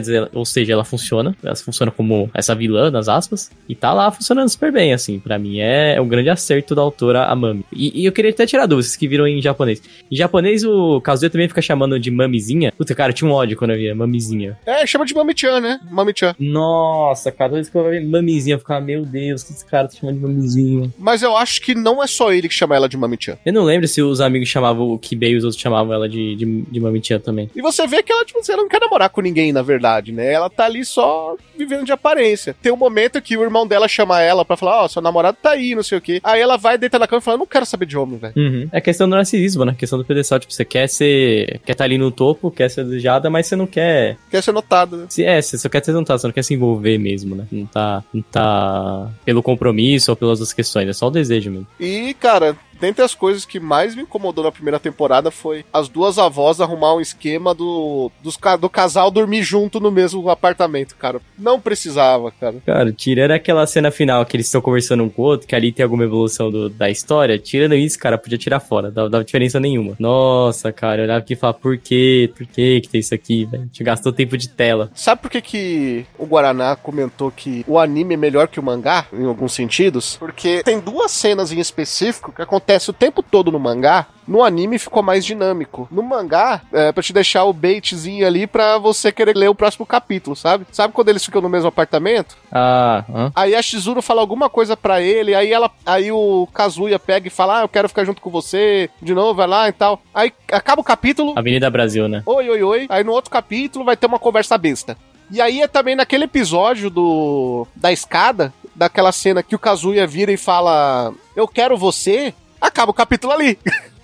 dizer, ou seja, ela funciona, ela funciona como essa vilã, nas aspas, e tá lá funcionando super bem, assim, pra mim é, é um grande acerto da autora, a Mami. E, e eu queria até tirar dúvidas, que viram em japonês. Em japonês, o Kazuya também fica chamando de Mamizinha. Puta, cara, eu tinha um ódio quando eu via Mamizinha. É, chama de Mami-chan, né? Mami-chan. Nossa, cara, toda vez que eu vejo mamizinha, eu ficava, meu Deus, que esse cara tá chamando de mamizinha. Mas eu acho que não é só ele que chama ela de Mami-chan. Eu não lembro se os amigos chamavam o Kibei e os outros chamavam ela de, de, de mamitinha também. E você vê que ela, tipo, ela não quer namorar com ninguém, na verdade, né? Ela tá ali só vivendo de aparência. Tem um momento que o irmão dela chama ela pra falar, ó, seu namorado tá aí, não sei o quê. Aí ela vai deitar na cama e fala, não quero saber de homem, velho. É questão do narcisismo, né? questão do pedestal. Tipo, você quer ser. Quer estar ali no topo, quer ser desejada, mas você não quer. Quer ser notado, né? Se, é, você só quer ser notado, você não quer se envolver mesmo, né? Não tá, não tá pelo compromisso ou pelas outras questões, é só o desejo mesmo. E, cara, dentre as coisas que mais me incomodou na primeira temporada foi as duas avós arrumar um esquema do, dos, do casal dormir junto no mesmo apartamento, cara. Não precisava, cara. Cara, tirando aquela cena final que eles estão conversando um com o outro, que ali tem alguma evolução do- da história, tirando isso, cara, podia tirar fora, não dava diferença nenhuma. Nossa, cara, eu olhava aqui e falava, por quê? Por quê que tem isso aqui, velho? A gente gastou tempo de tela. Sabe por que, que o Guaraná comentou que o anime é melhor que o mangá, em alguns sentidos? Porque tem duas cenas em específico que acontecem o tempo todo no mangá. No anime ficou mais dinâmico. No mangá, é pra te deixar o baitzinho ali pra você querer ler o próximo capítulo, sabe? Sabe quando eles ficam no mesmo apartamento? Ah? Aí a Shizuru fala alguma coisa pra ele, aí ela, aí o Kazuya pega e fala: "Ah, eu quero ficar junto com você". De novo, vai lá e tal. Aí acaba o capítulo, Avenida Brasil, né? oi, oi, oi. Aí no outro capítulo vai ter uma conversa besta. E aí é também naquele episódio do da escada, daquela cena que o Kazuya vira e fala: "Eu quero você". Acaba o capítulo ali.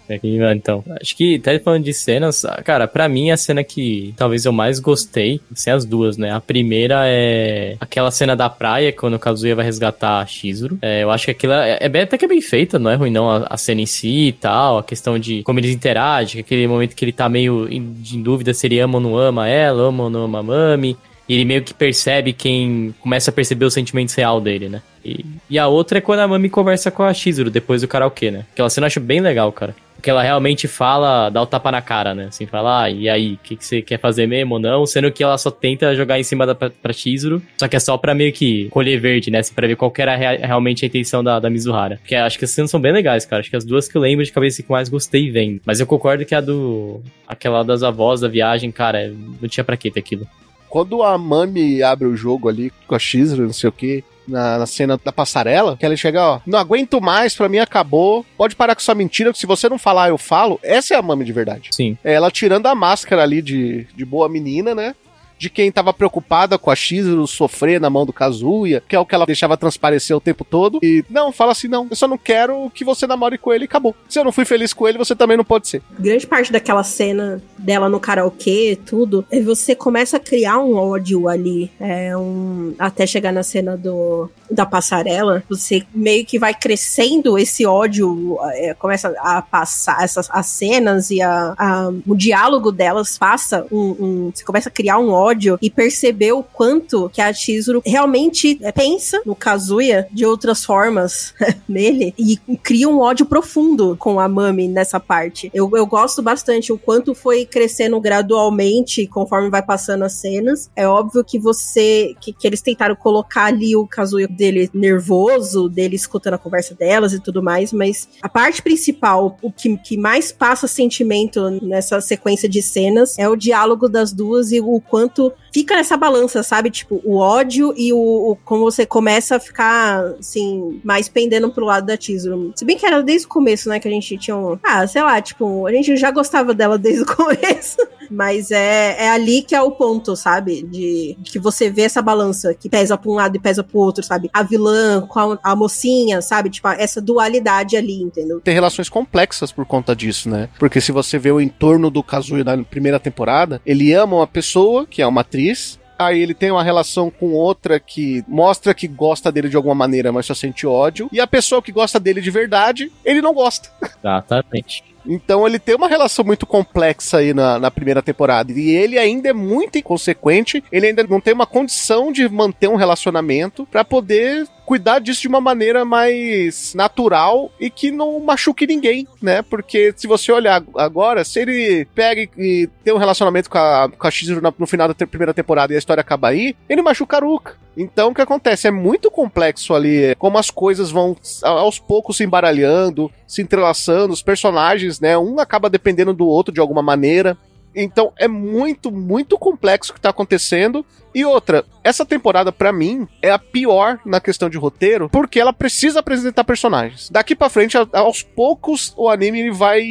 É Então, acho que, até falando de cenas, cara, pra mim a cena que talvez eu mais gostei, sem as duas, né? A primeira é aquela cena da praia, quando o Kazuya vai resgatar a Shizuru. É, eu acho que aquilo é, é até que é bem feita, não é ruim não, a, a cena em si e tal, a questão de como eles interagem, aquele momento que ele tá meio em, em dúvida se ele ama ou não ama ela, ama ou não ama a Mami. E ele meio que percebe quem começa a perceber os sentimentos real dele, né? E, e a outra é quando a Mami conversa com a Shizuru depois do karaokê, né? Aquela cena eu acho bem legal, cara. Porque ela realmente fala, dá o tapa na cara, né? Assim, fala, ah, e aí, o que, que você quer fazer mesmo ou não? Sendo que ela só tenta jogar em cima da pra, pra Shizuru, só que é só pra meio que colher verde, né? Assim, pra ver qual que era rea- realmente a intenção da, da Mizuhara. Porque acho que as cenas são bem legais, cara. Acho que as duas que eu lembro de cabeça que mais gostei vendo. Mas eu concordo que a do. aquela das avós da viagem, cara, não tinha pra que ter aquilo. Quando a Mami abre o jogo ali com a Shizuru, não sei o que, na, na cena da passarela, que ela chega, ó, não aguento mais, pra mim acabou, pode parar com sua mentira, que se você não falar, eu falo. Essa é a Mami de verdade. Sim. É ela tirando a máscara ali de, de boa menina, né? De quem tava preocupada com a Shizuru sofrer na mão do Kazuya, que é o que ela deixava transparecer o tempo todo. E não, fala assim: não, eu só não quero que você namore com ele e acabou. Se eu não fui feliz com ele, você também não pode ser. grande parte daquela cena dela no karaokê, tudo, é você começa a criar um ódio ali, é um até chegar na cena do da passarela, você meio que vai crescendo esse ódio, é, começa a passar essas as cenas e a, a- o diálogo delas passa um, um- você começa a criar um ódio e perceber o quanto que a Chizuru realmente é, pensa no Kazuya de outras formas nele e cria um ódio profundo com a Mami nessa parte. Eu, eu gosto bastante o quanto foi crescendo gradualmente conforme vai passando as cenas. É óbvio que você. que, que eles tentaram colocar ali o Kazuya dele nervoso, dele escutando a conversa delas e tudo mais, mas a parte principal, o que, que mais passa sentimento nessa sequência de cenas é o diálogo das duas e o quanto fica nessa balança, sabe? Tipo, o ódio e o, o- como você começa a ficar, assim, mais pendendo pro lado da Chizuru. Se bem que era desde o começo, né, que a gente tinha um... Ah, sei lá, tipo, a gente já gostava dela desde o começo. Mas é, é ali que é o ponto, sabe? De, que você vê essa balança que pesa pra um lado e pesa pro outro, sabe? A vilã com a, a mocinha, sabe? Tipo, essa dualidade ali, entendeu? Tem relações complexas por conta disso, né? Porque se você vê o entorno do Kazuya na primeira temporada, ele ama uma pessoa, que é uma atriz, Aí ele tem uma relação com outra que mostra que gosta dele de alguma maneira, mas só sente ódio. E a pessoa que gosta dele de verdade, ele não gosta. Exatamente. Então ele tem uma relação muito complexa aí na, na primeira temporada. E ele ainda é muito inconsequente. Ele ainda não tem uma condição de manter um relacionamento pra poder cuidar disso de uma maneira mais natural e que não machuque ninguém, né? Porque se você olhar agora, se ele pega e, tem um relacionamento com a, com a Shizuru no final da primeira temporada e a história acaba aí, ele machuca a Ruka. Então o que acontece? É muito complexo ali é, como as coisas vão aos poucos se embaralhando, se entrelaçando, os personagens, né? Um acaba dependendo do outro de alguma maneira. Então é muito, muito complexo o que tá acontecendo. E outra, essa temporada pra mim é a pior na questão de roteiro, porque ela precisa apresentar personagens. Daqui pra frente, aos poucos, o anime ele vai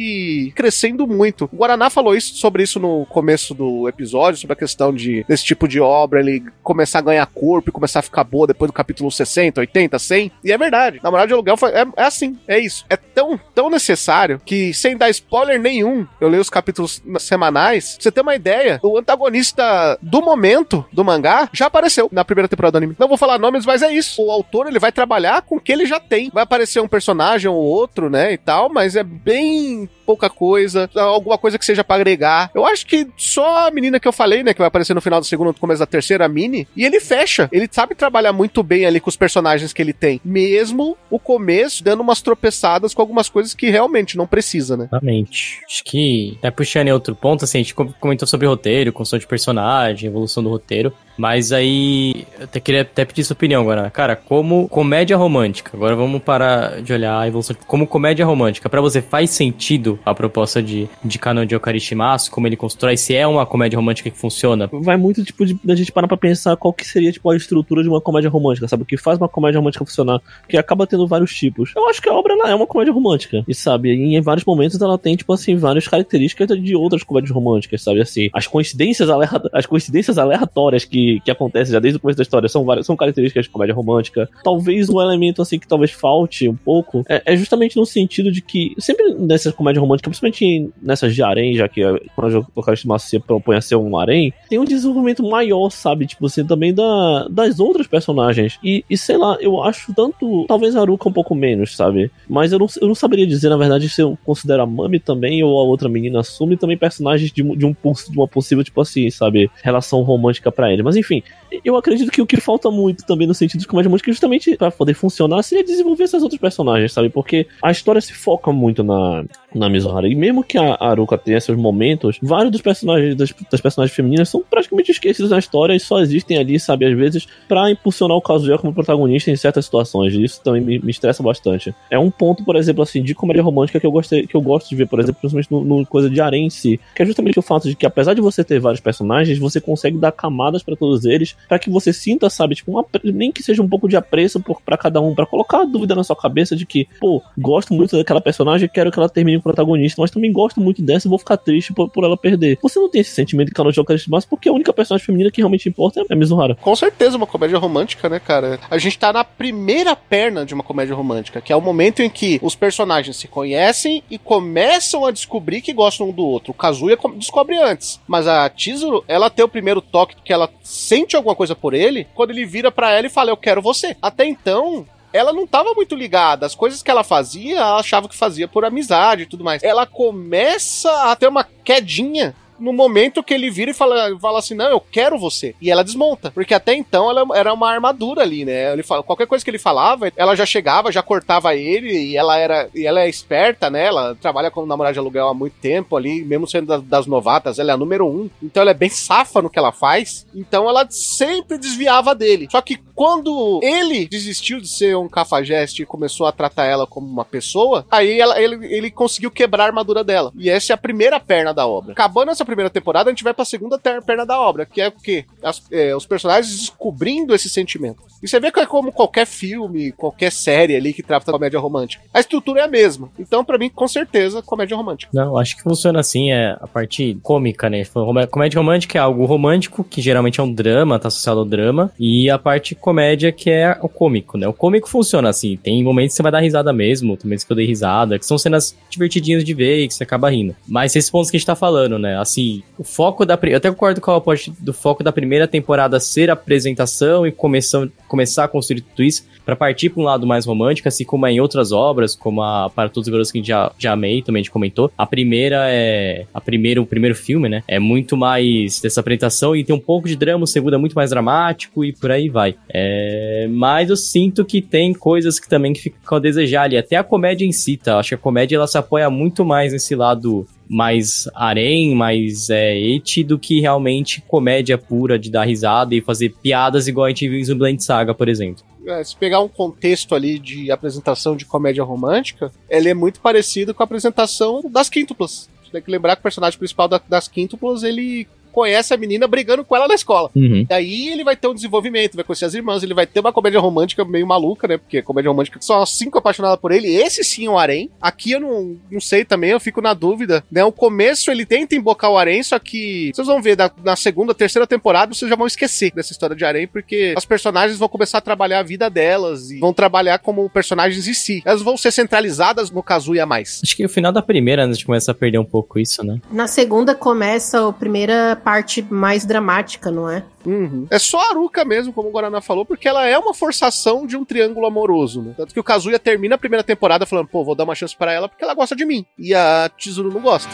crescendo muito. O Guaraná falou isso sobre isso no começo do episódio, sobre a questão de desse tipo de obra ele começar a ganhar corpo e começar a ficar boa depois do capítulo 60, 80, 100. E é verdade. Namorado de aluguel foi- é, é assim, é isso. É tão, tão necessário que, sem dar spoiler nenhum, eu leio os capítulos semanais. Pra você ter uma ideia, o antagonista do momento do mangá já apareceu na primeira temporada do anime. Não vou falar nomes, mas é isso. O autor, ele vai trabalhar com o que ele já tem. Vai aparecer um personagem ou outro, né, e tal, mas é bem pouca coisa, alguma coisa que seja pra agregar. Eu acho que só a menina que eu falei, né, que vai aparecer no final do segundo, no começo da terceira, a Mini, e ele fecha. Ele sabe trabalhar muito bem ali com os personagens que ele tem. Mesmo o começo dando umas tropeçadas com algumas coisas que realmente não precisa, né? Exatamente. Acho que, até puxando em outro ponto, assim, a gente com- comentou sobre roteiro, construção de personagem, evolução do roteiro. Mas aí, eu até queria até pedir sua opinião agora. Cara, como comédia romântica, agora vamos parar de olhar a evolução. Como comédia romântica, pra você faz sentido a proposta de, de Kanon de Okarishimasu, como ele constrói, se é uma comédia romântica que funciona? Vai muito, tipo, de, da gente parar pra pensar qual que seria, tipo, a estrutura de uma comédia romântica, sabe? O que faz uma comédia romântica funcionar. Porque acaba tendo vários tipos. Eu acho que a obra, ela é uma comédia romântica. E, sabe, em vários momentos ela tem, tipo assim, várias características de outras comédias românticas, sabe? Assim, as coincidências, aleato- as coincidências aleatórias que, que acontecem já desde o começo da história são várias, são características de comédia romântica. Talvez um elemento, assim, que talvez falte um pouco é, é justamente no sentido de que, sempre nessas comédias românticas, principalmente nessas de harém, já que é, quando o Kashima se propõe a ser um harém, tem um desenvolvimento maior, sabe? Tipo assim, também da, das outras personagens. E, e sei lá, eu acho tanto. Talvez a Haruka um pouco menos, sabe? Mas eu não, eu não saberia dizer, na verdade, se eu considero a Mami também ou a outra menina Sumi também personagens de, de, um, poss- de uma possível, tipo assim, sabe? Relação romântica pra ele. Mas enfim, eu acredito que o que falta muito também no sentido de comédia romântica, justamente pra poder funcionar, seria desenvolver essas outras personagens, sabe? Porque a história se foca muito na, na Mizuhara. E mesmo que a Aruka tenha seus momentos, vários dos personagens das, das personagens femininas são praticamente esquecidos na história e só existem ali, sabe, às vezes, pra impulsionar o Kazuya como protagonista em certas situações. E isso também me, me estressa bastante. É um ponto, por exemplo, assim, de comédia romântica que eu gostei, que eu gosto de ver, por exemplo, principalmente no, no coisa de em si, que é justamente o fato de que apesar de você ter vários personagens, você consegue dar camadas pra todos eles, pra que você sinta, sabe, tipo, um apre- nem que seja um pouco de apreço por, pra cada um, pra colocar a dúvida na sua cabeça de que, pô, gosto muito daquela personagem, quero que ela termine o protagonista, mas também gosto muito dessa e vou ficar triste por, por ela perder. Você não tem esse sentimento de Kanojo Karishimasu porque a única personagem feminina que realmente importa é a Mizuhara. Com certeza uma comédia romântica, né, cara? A gente tá na primeira perna de uma comédia romântica, que é o momento em que os personagens se conhecem e começam a descobrir que gostam um do outro. O Kazuya descobre antes, mas a Chizuru, ela tem o primeiro toque que ela sente alguma coisa por ele quando ele vira pra ela e fala: "Eu quero você". Até então, ela não tava muito ligada. As coisas que ela fazia, ela achava que fazia por amizade e tudo mais. Ela começa a ter uma quedinha no momento que ele vira e fala, fala assim, não, eu quero você. E ela desmonta. Porque até então ela era uma armadura ali, né? Ele fala, qualquer coisa que ele falava, ela já chegava, já cortava ele, e ela era. E ela é esperta, né? Ela trabalha como namorada de aluguel há muito tempo ali, mesmo sendo das, das novatas, ela é a número um. Então ela é bem safa no que ela faz. Então ela sempre desviava dele. Só que quando ele desistiu de ser um cafajeste e começou a tratar ela como uma pessoa, aí ela- ele, ele conseguiu quebrar a armadura dela. E essa é a primeira perna da obra. Acabando essa primeira temporada, a gente vai pra segunda perna da obra, que é o quê? As- é, os personagens descobrindo esse sentimento. E você vê que é como qualquer filme, qualquer série ali que trata comédia romântica. A estrutura é a mesma. Então, pra mim, com certeza, comédia romântica. Não, acho que funciona assim, é a parte cômica, né? Rom- Comédia romântica é algo romântico, que geralmente é um drama, tá associado ao drama, e a parte comédia que é o cômico, né? O cômico funciona assim, tem momentos que você vai dar risada mesmo, tem momentos que eu dei risada, que são cenas divertidinhas de ver e que você acaba rindo. Mas esses pontos que a gente tá falando, né? Assim, o foco da... Eu até concordo com a parte do foco da primeira temporada ser a apresentação e começar, começar a construir tudo isso, pra partir pra um lado mais romântico, assim como é em outras obras, como a Para Todos os Garotos que já, já amei, também a gente comentou. A primeira é. A primeira, o primeiro filme, né? É muito mais dessa apresentação e tem um pouco de drama, o segundo é muito mais dramático e por aí vai. É, mas eu sinto que tem coisas que também ficam a desejar ali. Até a comédia em si, tá? Acho que a comédia ela se apoia muito mais nesse lado mais harém, mais é, eti do que realmente comédia pura de dar risada e fazer piadas igual a gente viu em Zumbiland Saga, por exemplo. É, se pegar um contexto ali de apresentação de comédia romântica, ele é muito parecido com a apresentação das quíntuplas. Você tem que lembrar que o personagem principal da- das quíntuplas, ele conhece a menina brigando com ela na escola. Uhum. Daí ele vai ter um desenvolvimento, vai conhecer as irmãs, ele vai ter uma comédia romântica meio maluca, né? Porque comédia romântica são as cinco apaixonadas por ele. Esse sim é o Arém. Aqui eu não, não sei também, eu fico na dúvida. Né? O começo ele tenta embocar o Arém, só que vocês vão ver, da- na segunda, terceira temporada, vocês já vão esquecer dessa história de Arém, porque as personagens vão começar a trabalhar a vida delas e vão trabalhar como personagens em si. Elas vão ser centralizadas no Kazuya mais. Acho que o final da primeira, né, a gente começa a perder um pouco isso, né? Na segunda começa a primeira parte mais dramática, não é? Uhum. É só a Aruka mesmo, como o Guaraná falou, porque ela é uma forçação de um triângulo amoroso, né? Tanto que o Kazuya termina a primeira temporada falando, pô, vou dar uma chance pra ela porque ela gosta de mim. E a Chizuru não gosta.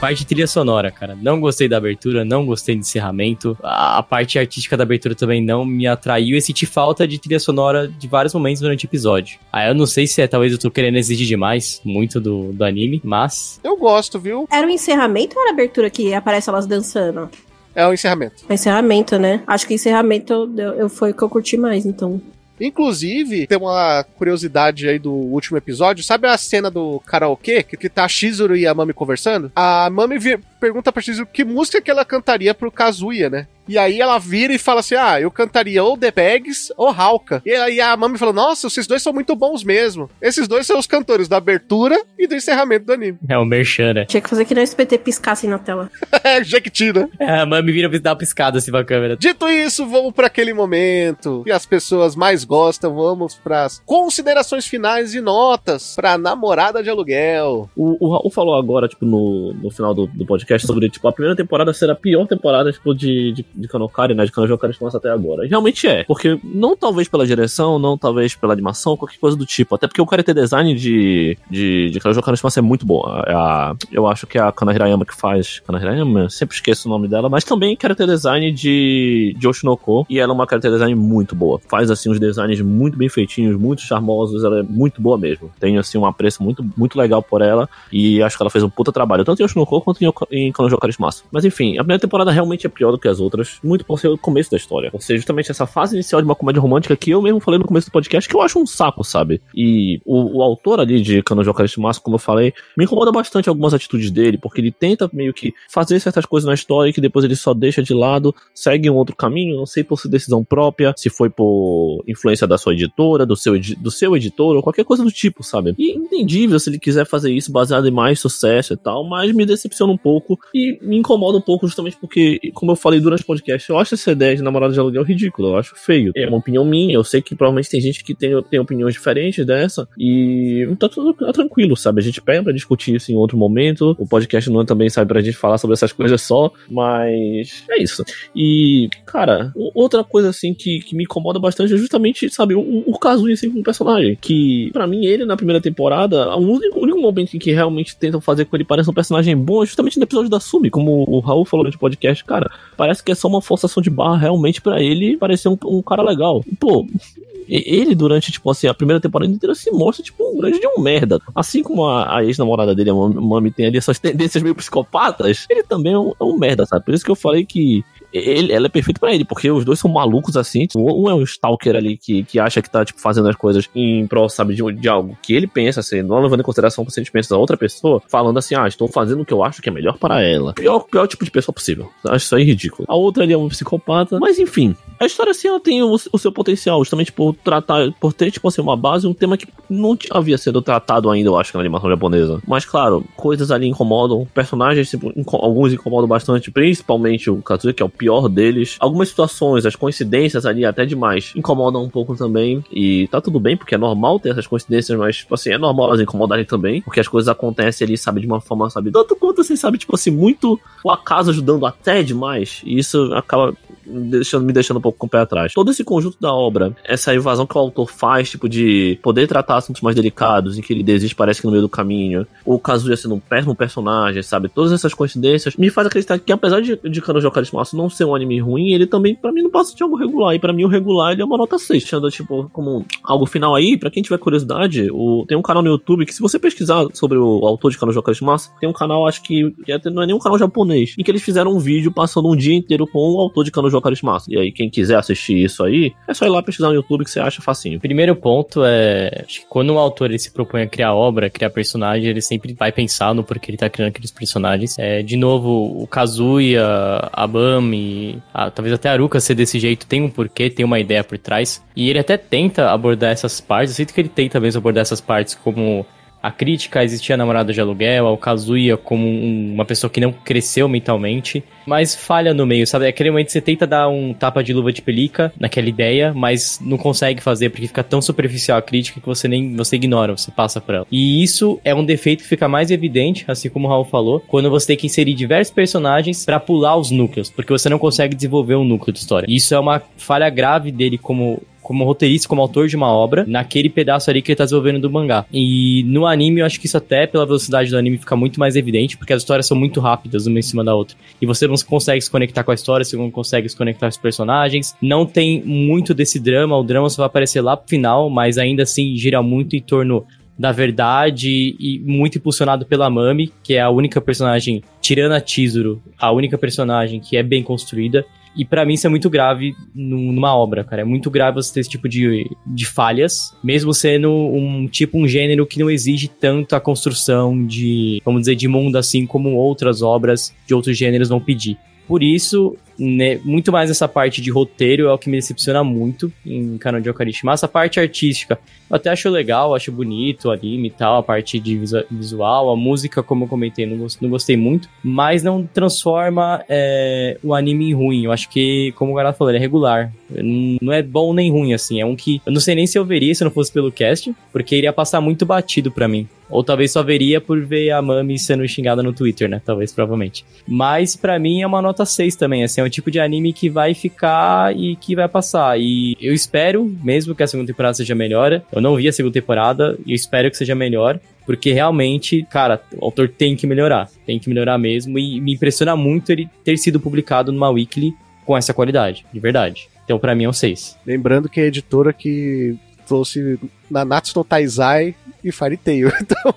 Parte de trilha sonora, cara. Não gostei da abertura, não gostei do encerramento. A, parte artística da abertura também não me atraiu e senti falta de trilha sonora de vários momentos durante o episódio. Aí eu não sei se é, talvez eu tô querendo exigir demais, muito do, do anime, mas Eu gosto, viu? Era o encerramento ou era a abertura que aparece elas dançando? É o encerramento. O encerramento, né? Acho que o encerramento eu, eu- foi o que eu curti mais, então. Inclusive, tem uma curiosidade aí do último episódio. Sabe a cena do karaokê? Que, que tá a Shizuru e a Mami conversando? A Mami pergunta pra Shizuru que música que ela cantaria pro Kazuya, né? E aí ela vira e fala assim: Ah, eu cantaria ou The Bags ou Hauka. E aí a Mami fala: Nossa, esses dois são muito bons mesmo. Esses dois são os cantores da abertura e do encerramento do anime. é o Merchan, né? Tinha que fazer que no SPT piscassem na tela. É, Jequiti, né? É, a mami vira dar uma piscada assim pra câmera. Dito isso, vamos para aquele momento que as pessoas mais gostam. Vamos para as considerações finais e notas para namorada de aluguel. O, o Raul falou agora, tipo, no, no final do, do podcast sobre, tipo, a primeira temporada ser a pior temporada, tipo, de, de, de Kanokari, né? De Kanojokari Shimasa até agora. E realmente é. Porque, não talvez pela direção, não talvez pela animação, qualquer coisa do tipo. Até porque o character design de, de, de Shimasa é muito bom. A, eu acho que é a Kana Hirayama que faz. Kana Hirayama? Sempre esqueço o nome dela. Mas também character design de, de Oshinoko. E ela é uma character design muito boa. Faz, assim, uns designs muito bem feitinhos, muito charmosos. Ela é muito boa mesmo. Tenho, assim, um apreço muito, muito legal por ela. E acho que ela fez um puta trabalho, tanto em Oshinoko quanto em, em Shimasa. Mas enfim, a primeira temporada realmente é pior do que as outras, muito por ser o começo da história. Por ser justamente essa fase inicial de uma comédia romântica que eu mesmo falei no começo do podcast que eu acho um saco, sabe? E o, o autor ali de Kanojokari Shimasa, como eu falei, me incomoda bastante algumas atitudes dele, porque ele tenta meio que fazer certas coisas na história que depois ele só deixa de lado, segue um outro caminho, não sei por sua decisão própria, se foi por influência da sua editora, do seu, do seu editor, ou qualquer coisa do tipo, sabe? E entendível se ele quiser fazer isso baseado em mais sucesso e tal, mas me decepciona um pouco e me incomoda um pouco justamente porque, como eu falei durante podcast, eu acho essa ideia de namorada de aluguel ridícula, eu acho feio. É uma opinião minha, eu sei que provavelmente tem gente que tem, tem opiniões diferentes dessa e tá tudo tá tranquilo, sabe? A gente pega pra discutir isso em outro momento, o podcast não é também, sabe, pra gente falar sobre essas coisas só, mas é isso. E, cara, outra coisa assim que, que me incomoda bastante é justamente, sabe, o, o Kazuya assim como personagem. Que, pra mim, ele na primeira temporada, o único, o único momento em que realmente tentam fazer com ele pareça um personagem bom é justamente no episódio da Sumi, como o Raul falou no podcast, cara. Parece que é só uma forçação de barra realmente pra ele parecer um, um cara legal. Pô. Ele, durante, tipo assim, a primeira temporada inteira se mostra, tipo, um grande de um merda. Assim como a, a ex-namorada dele, a Mami, tem ali essas tendências meio psicopatas, ele também é um, é um merda, sabe? Por isso que eu falei que ele, ela é perfeita pra ele, porque os dois são malucos assim. Um é um stalker ali que, que acha que tá, tipo, fazendo as coisas em prol, sabe, de, de algo que ele pensa, assim, não levando em consideração os sentimentos da outra pessoa, falando assim, ah, estou fazendo o que eu acho que é melhor para ela. Pior, pior tipo de pessoa possível. Acho isso aí ridículo. A outra ali é um psicopata. Mas enfim, a história assim, ela tem o, o seu potencial, justamente por tratar, por ter, tipo assim, uma base, um tema que não havia sido tratado ainda, eu acho, na animação japonesa. Mas claro, coisas ali incomodam, personagens, tipo, inco- alguns incomodam bastante, principalmente o Kazuya, que é o pior deles. Algumas situações, as coincidências ali, até demais, incomodam um pouco também. E tá tudo bem, porque é normal ter essas coincidências, mas, tipo assim, é normal elas incomodarem também, porque as coisas acontecem ali, sabe, de uma forma, sabe, tanto quanto assim, sabe, tipo assim, muito o acaso ajudando até demais. E isso acaba deixando, me deixando um pouco com o pé atrás. Todo esse conjunto da obra, essa evasão que o autor faz, tipo, de poder tratar assuntos mais delicados, em que ele desiste, parece que no meio do caminho, o Kazuya sendo um péssimo personagem, sabe? Todas essas coincidências me faz acreditar que, apesar de, de Kanojo Karismasu não ser um anime ruim, ele também, pra mim, não passa de algo regular. E pra mim, o regular, ele é uma nota 6, sendo, tipo, como algo final aí, pra quem tiver curiosidade, o, tem um canal no YouTube que, se você pesquisar sobre o, autor de Kanojo Karismasu, tem um canal, acho que, que até não é nem um canal japonês, em que eles fizeram um vídeo passando um dia inteiro com o autor de Kanojo Karismasu. E aí, quem quiser assistir isso aí, é só ir lá pesquisar no YouTube que você acha facinho. Primeiro ponto é, acho que quando um autor ele se propõe a criar obra, criar personagem, ele sempre vai pensar no porquê ele tá criando aqueles personagens. É, de novo, o Kazuya, a Bami, a- talvez até a Aruka ser desse jeito, tem um porquê, tem uma ideia por trás. E ele até tenta abordar essas partes, eu sinto que ele tenta mesmo abordar essas partes como a crítica, existia a namorada de aluguel, o Kazuya como um- uma pessoa que não cresceu mentalmente, mas falha no meio, sabe? É aquele momento que você tenta dar um tapa de luva de pelica naquela ideia, mas não consegue fazer porque fica tão superficial a crítica que você nem você ignora, você passa por ela. E isso é um defeito que fica mais evidente, assim como o Raul falou, quando você tem que inserir diversos personagens pra pular os núcleos, porque você não consegue desenvolver um núcleo de história. Isso é uma falha grave dele como como roteirista, como autor de uma obra, naquele pedaço ali que ele tá desenvolvendo do mangá. E no anime, eu acho que isso até pela velocidade do anime fica muito mais evidente, porque as histórias são muito rápidas uma em cima da outra. E você não consegue se conectar com a história, você não consegue se conectar com os personagens. Não tem muito desse drama, o drama só vai aparecer lá pro final, mas ainda assim gira muito em torno da verdade e muito impulsionado pela Mami, que é a única personagem, tirando a Chizuru, a única personagem que é bem construída. E pra mim isso é muito grave num- numa obra, cara. É muito grave você ter esse tipo de, de falhas, mesmo sendo um tipo, um gênero que não exige tanto a construção de, vamos dizer, de mundo assim como outras obras de outros gêneros vão pedir. Por isso, né, muito mais essa parte de roteiro é o que me decepciona muito em Canon de Okarishima. Essa parte artística, eu até acho legal, acho bonito o anime e tal, a parte de visu- visual, a música, como eu comentei, não, não gostei muito, mas não transforma é, o anime em ruim. Eu acho que, como o Garato falou, ele é regular. Não é bom nem ruim, assim. É um que eu não sei nem se eu veria se não fosse pelo cast, porque iria passar muito batido pra mim. Ou talvez só veria por ver a Mami sendo xingada no Twitter, né? Talvez, provavelmente. Mas pra mim é uma nota 6 também, assim, é tipo de anime que vai ficar e que vai passar. E eu espero mesmo que a segunda temporada seja melhor. Eu não vi a segunda temporada e eu espero que seja melhor. Porque realmente, cara, o autor tem que melhorar. Tem que melhorar mesmo. E me impressiona muito ele ter sido publicado numa weekly com essa qualidade, de verdade. Então, pra mim, é um 6. Lembrando que é a editora que trouxe Nanatsu no Taizai e Fairy Tail. Então,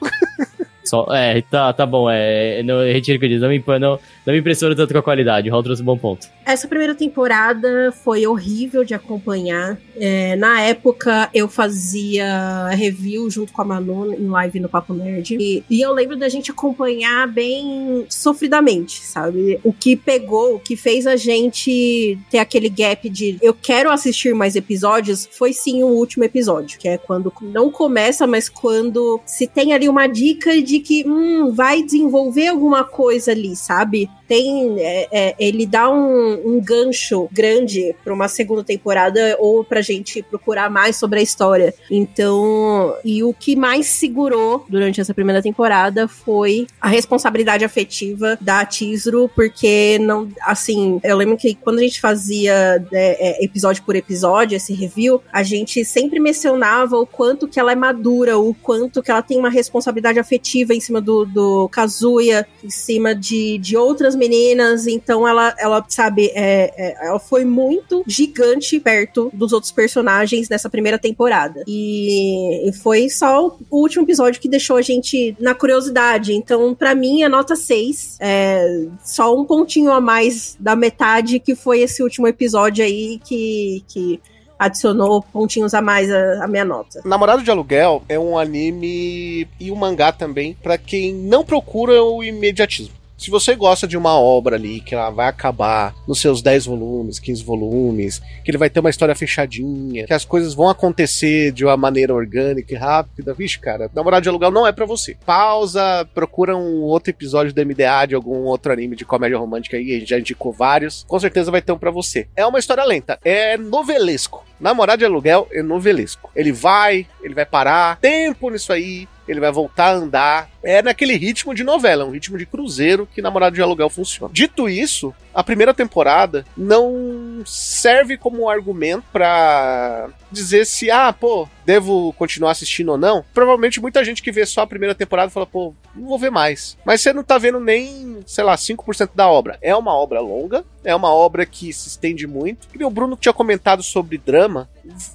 Só, é, tá, tá bom. É, não, retiro o que eu disse. Não me, não, não me impressiona tanto com a qualidade. O Raul trouxe um bom ponto. Essa primeira temporada foi horrível de acompanhar. É, na época, eu fazia review junto com a Manu em live no Papo Nerd. E, e eu lembro da gente acompanhar bem sofridamente, sabe? O que pegou, o que fez a gente ter aquele gap de eu quero assistir mais episódios foi sim o último episódio, que é quando não começa, mas quando se tem ali uma dica de que hum, vai desenvolver alguma coisa ali, sabe? Tem. é, é, ele dá um, um gancho grande pra uma segunda temporada ou pra gente procurar mais sobre a história. Então, e o que mais segurou durante essa primeira temporada foi a responsabilidade afetiva da Tizro, porque não, assim, eu lembro que quando a gente fazia né, é, episódio por episódio, esse review, a gente sempre mencionava o quanto que ela é madura, o quanto que ela tem uma responsabilidade afetiva em cima do, do Kazuya, em cima de, de outras meninas, então ela, ela sabe, é, é, ela foi muito gigante perto dos outros personagens nessa primeira temporada. E, e foi só o último episódio que deixou a gente na curiosidade. Então, pra mim, a nota 6 é só um pontinho a mais da metade que foi esse último episódio aí que, que adicionou pontinhos a mais a minha nota. Namorado de Aluguel é um anime e um mangá também pra quem não procura o imediatismo. Se você gosta de uma obra ali que ela vai acabar nos seus 10 volumes, 15 volumes, que ele vai ter uma história fechadinha, que as coisas vão acontecer de uma maneira orgânica e rápida, vixe, cara, Namorado de Aluguel não é pra você. Pausa, procura um outro episódio do MDA de algum outro anime de comédia romântica aí, a gente já indicou vários, com certeza vai ter um pra você. É uma história lenta, é novelesco. Namorado de Aluguel é novelesco. Ele vai, ele vai parar, tempo nisso aí, ele vai voltar a andar. É naquele ritmo de novela, um ritmo de cruzeiro que Namorado de Aluguel funciona. Dito isso, a primeira temporada não serve como argumento pra dizer se, ah, pô, devo continuar assistindo ou não. Provavelmente muita gente que vê só a primeira temporada fala, pô, não vou ver mais. Mas você não tá vendo nem, sei lá, 5% da obra. É uma obra longa, é uma obra que se estende muito. E o Bruno tinha comentado sobre drama.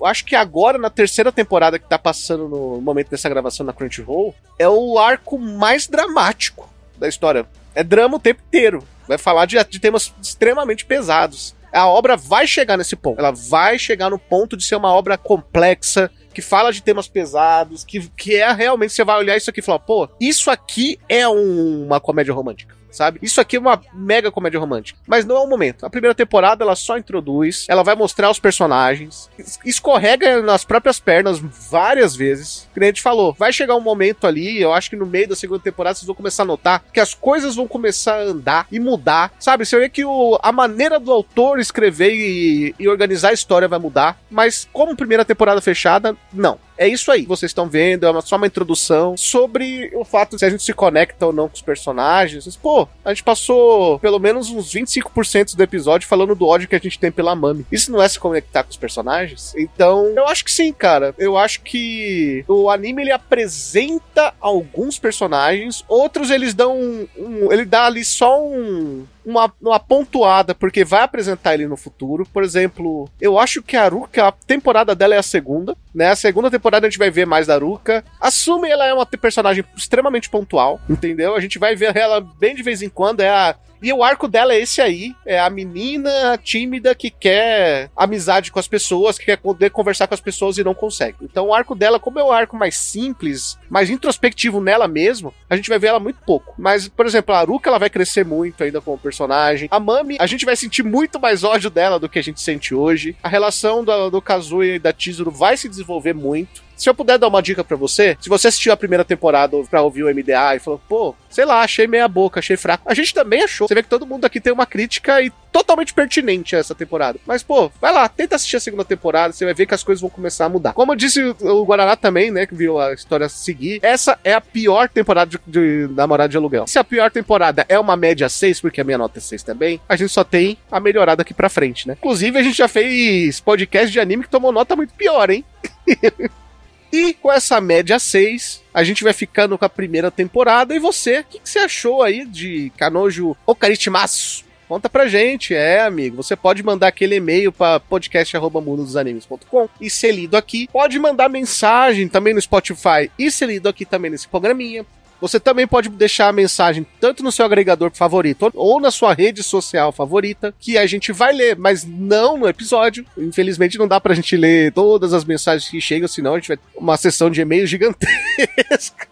Acho que agora, na terceira temporada que tá passando no momento dessa gravação na Crunchyroll, é o arco mais dramático da história. É drama o tempo inteiro. Vai falar de, de temas extremamente pesados. A obra vai chegar nesse ponto. Ela vai chegar no ponto de ser uma obra complexa, que fala de temas pesados, que, que é realmente você vai olhar isso aqui e falar, pô, isso aqui é um- uma comédia romântica. Sabe? Isso aqui é uma mega comédia romântica. Mas não é o momento. A primeira temporada ela só introduz, ela vai mostrar os personagens, es- escorrega nas próprias pernas várias vezes. A gente falou, vai chegar um momento ali, eu acho que no meio da segunda temporada vocês vão começar a notar que as coisas vão começar a andar e mudar, sabe? Você vê que o, a maneira do autor escrever e, e organizar a história vai mudar, mas como primeira temporada fechada, não. É isso aí, vocês estão vendo, é uma- só uma introdução sobre o fato de se a gente se conecta ou não com os personagens. Mas, Pô, a gente passou pelo menos uns 25% do episódio falando do ódio que a gente tem pela Mami. Isso não é se conectar com os personagens? Então, eu acho que sim, cara. Eu acho que o anime ele apresenta alguns personagens, outros eles dão um, um- ele dá ali só um uma, uma pontuada, porque vai apresentar ele no futuro. Por exemplo, eu acho que a Aruka, a temporada dela é a segunda, né? A segunda temporada a gente vai ver mais da Aruka. Assume ela é uma personagem extremamente pontual, entendeu? A gente vai ver ela bem de vez em quando, é a e o arco dela é esse aí, é a menina tímida que quer amizade com as pessoas, que quer poder conversar com as pessoas e não consegue. Então o arco dela, como é um arco mais simples, mais introspectivo nela mesmo, a gente vai ver ela muito pouco. Mas, por exemplo, a Aruka ela vai crescer muito ainda como personagem. A Mami, a gente vai sentir muito mais ódio dela do que a gente sente hoje. A relação do, do Kazuya e da Chizuru vai se desenvolver muito. Se eu puder dar uma dica pra você, se você assistiu a primeira temporada pra ouvir o MDA e falou, pô, sei lá, achei meia boca, achei fraco. A gente também achou. Você vê que todo mundo aqui tem uma crítica e totalmente pertinente a essa temporada. Mas, pô, vai lá, tenta assistir a segunda temporada, você vai ver que as coisas vão começar a mudar. Como eu disse o Guaraná também, né, que viu a história seguir, essa é a pior temporada de, de Namorado de Aluguel. Se a pior temporada é uma média 6, porque a minha nota é 6 também, a gente só tem a melhorada aqui pra frente, né? Inclusive, a gente já fez podcast de anime que tomou nota muito pior, hein? E com essa média 6, a gente vai ficando com a primeira temporada. E você, o que, que você achou aí de Kanojo Okaritimasu? Conta pra gente, é, amigo. Você pode mandar aquele e-mail para podcast.mundodosanimes.com e ser lido aqui. Pode mandar mensagem também no Spotify e ser lido aqui também nesse programinha. Você também pode deixar a mensagem tanto no seu agregador favorito ou na sua rede social favorita, que a gente vai ler, mas não no episódio. Infelizmente não dá pra gente ler todas as mensagens que chegam, senão a gente vai ter uma sessão de e-mail gigantesca.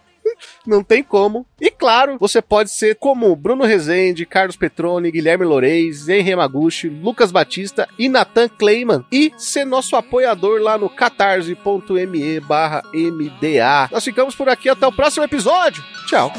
Não tem como. E claro, você pode ser como Bruno Rezende, Carlos Petroni, Guilherme Loureis, Henry Yamaguchi, Lucas Batista e Nathan Kleiman. E ser nosso apoiador lá no catarse.me barra MDA. Nós ficamos por aqui até o próximo episódio. Tchau.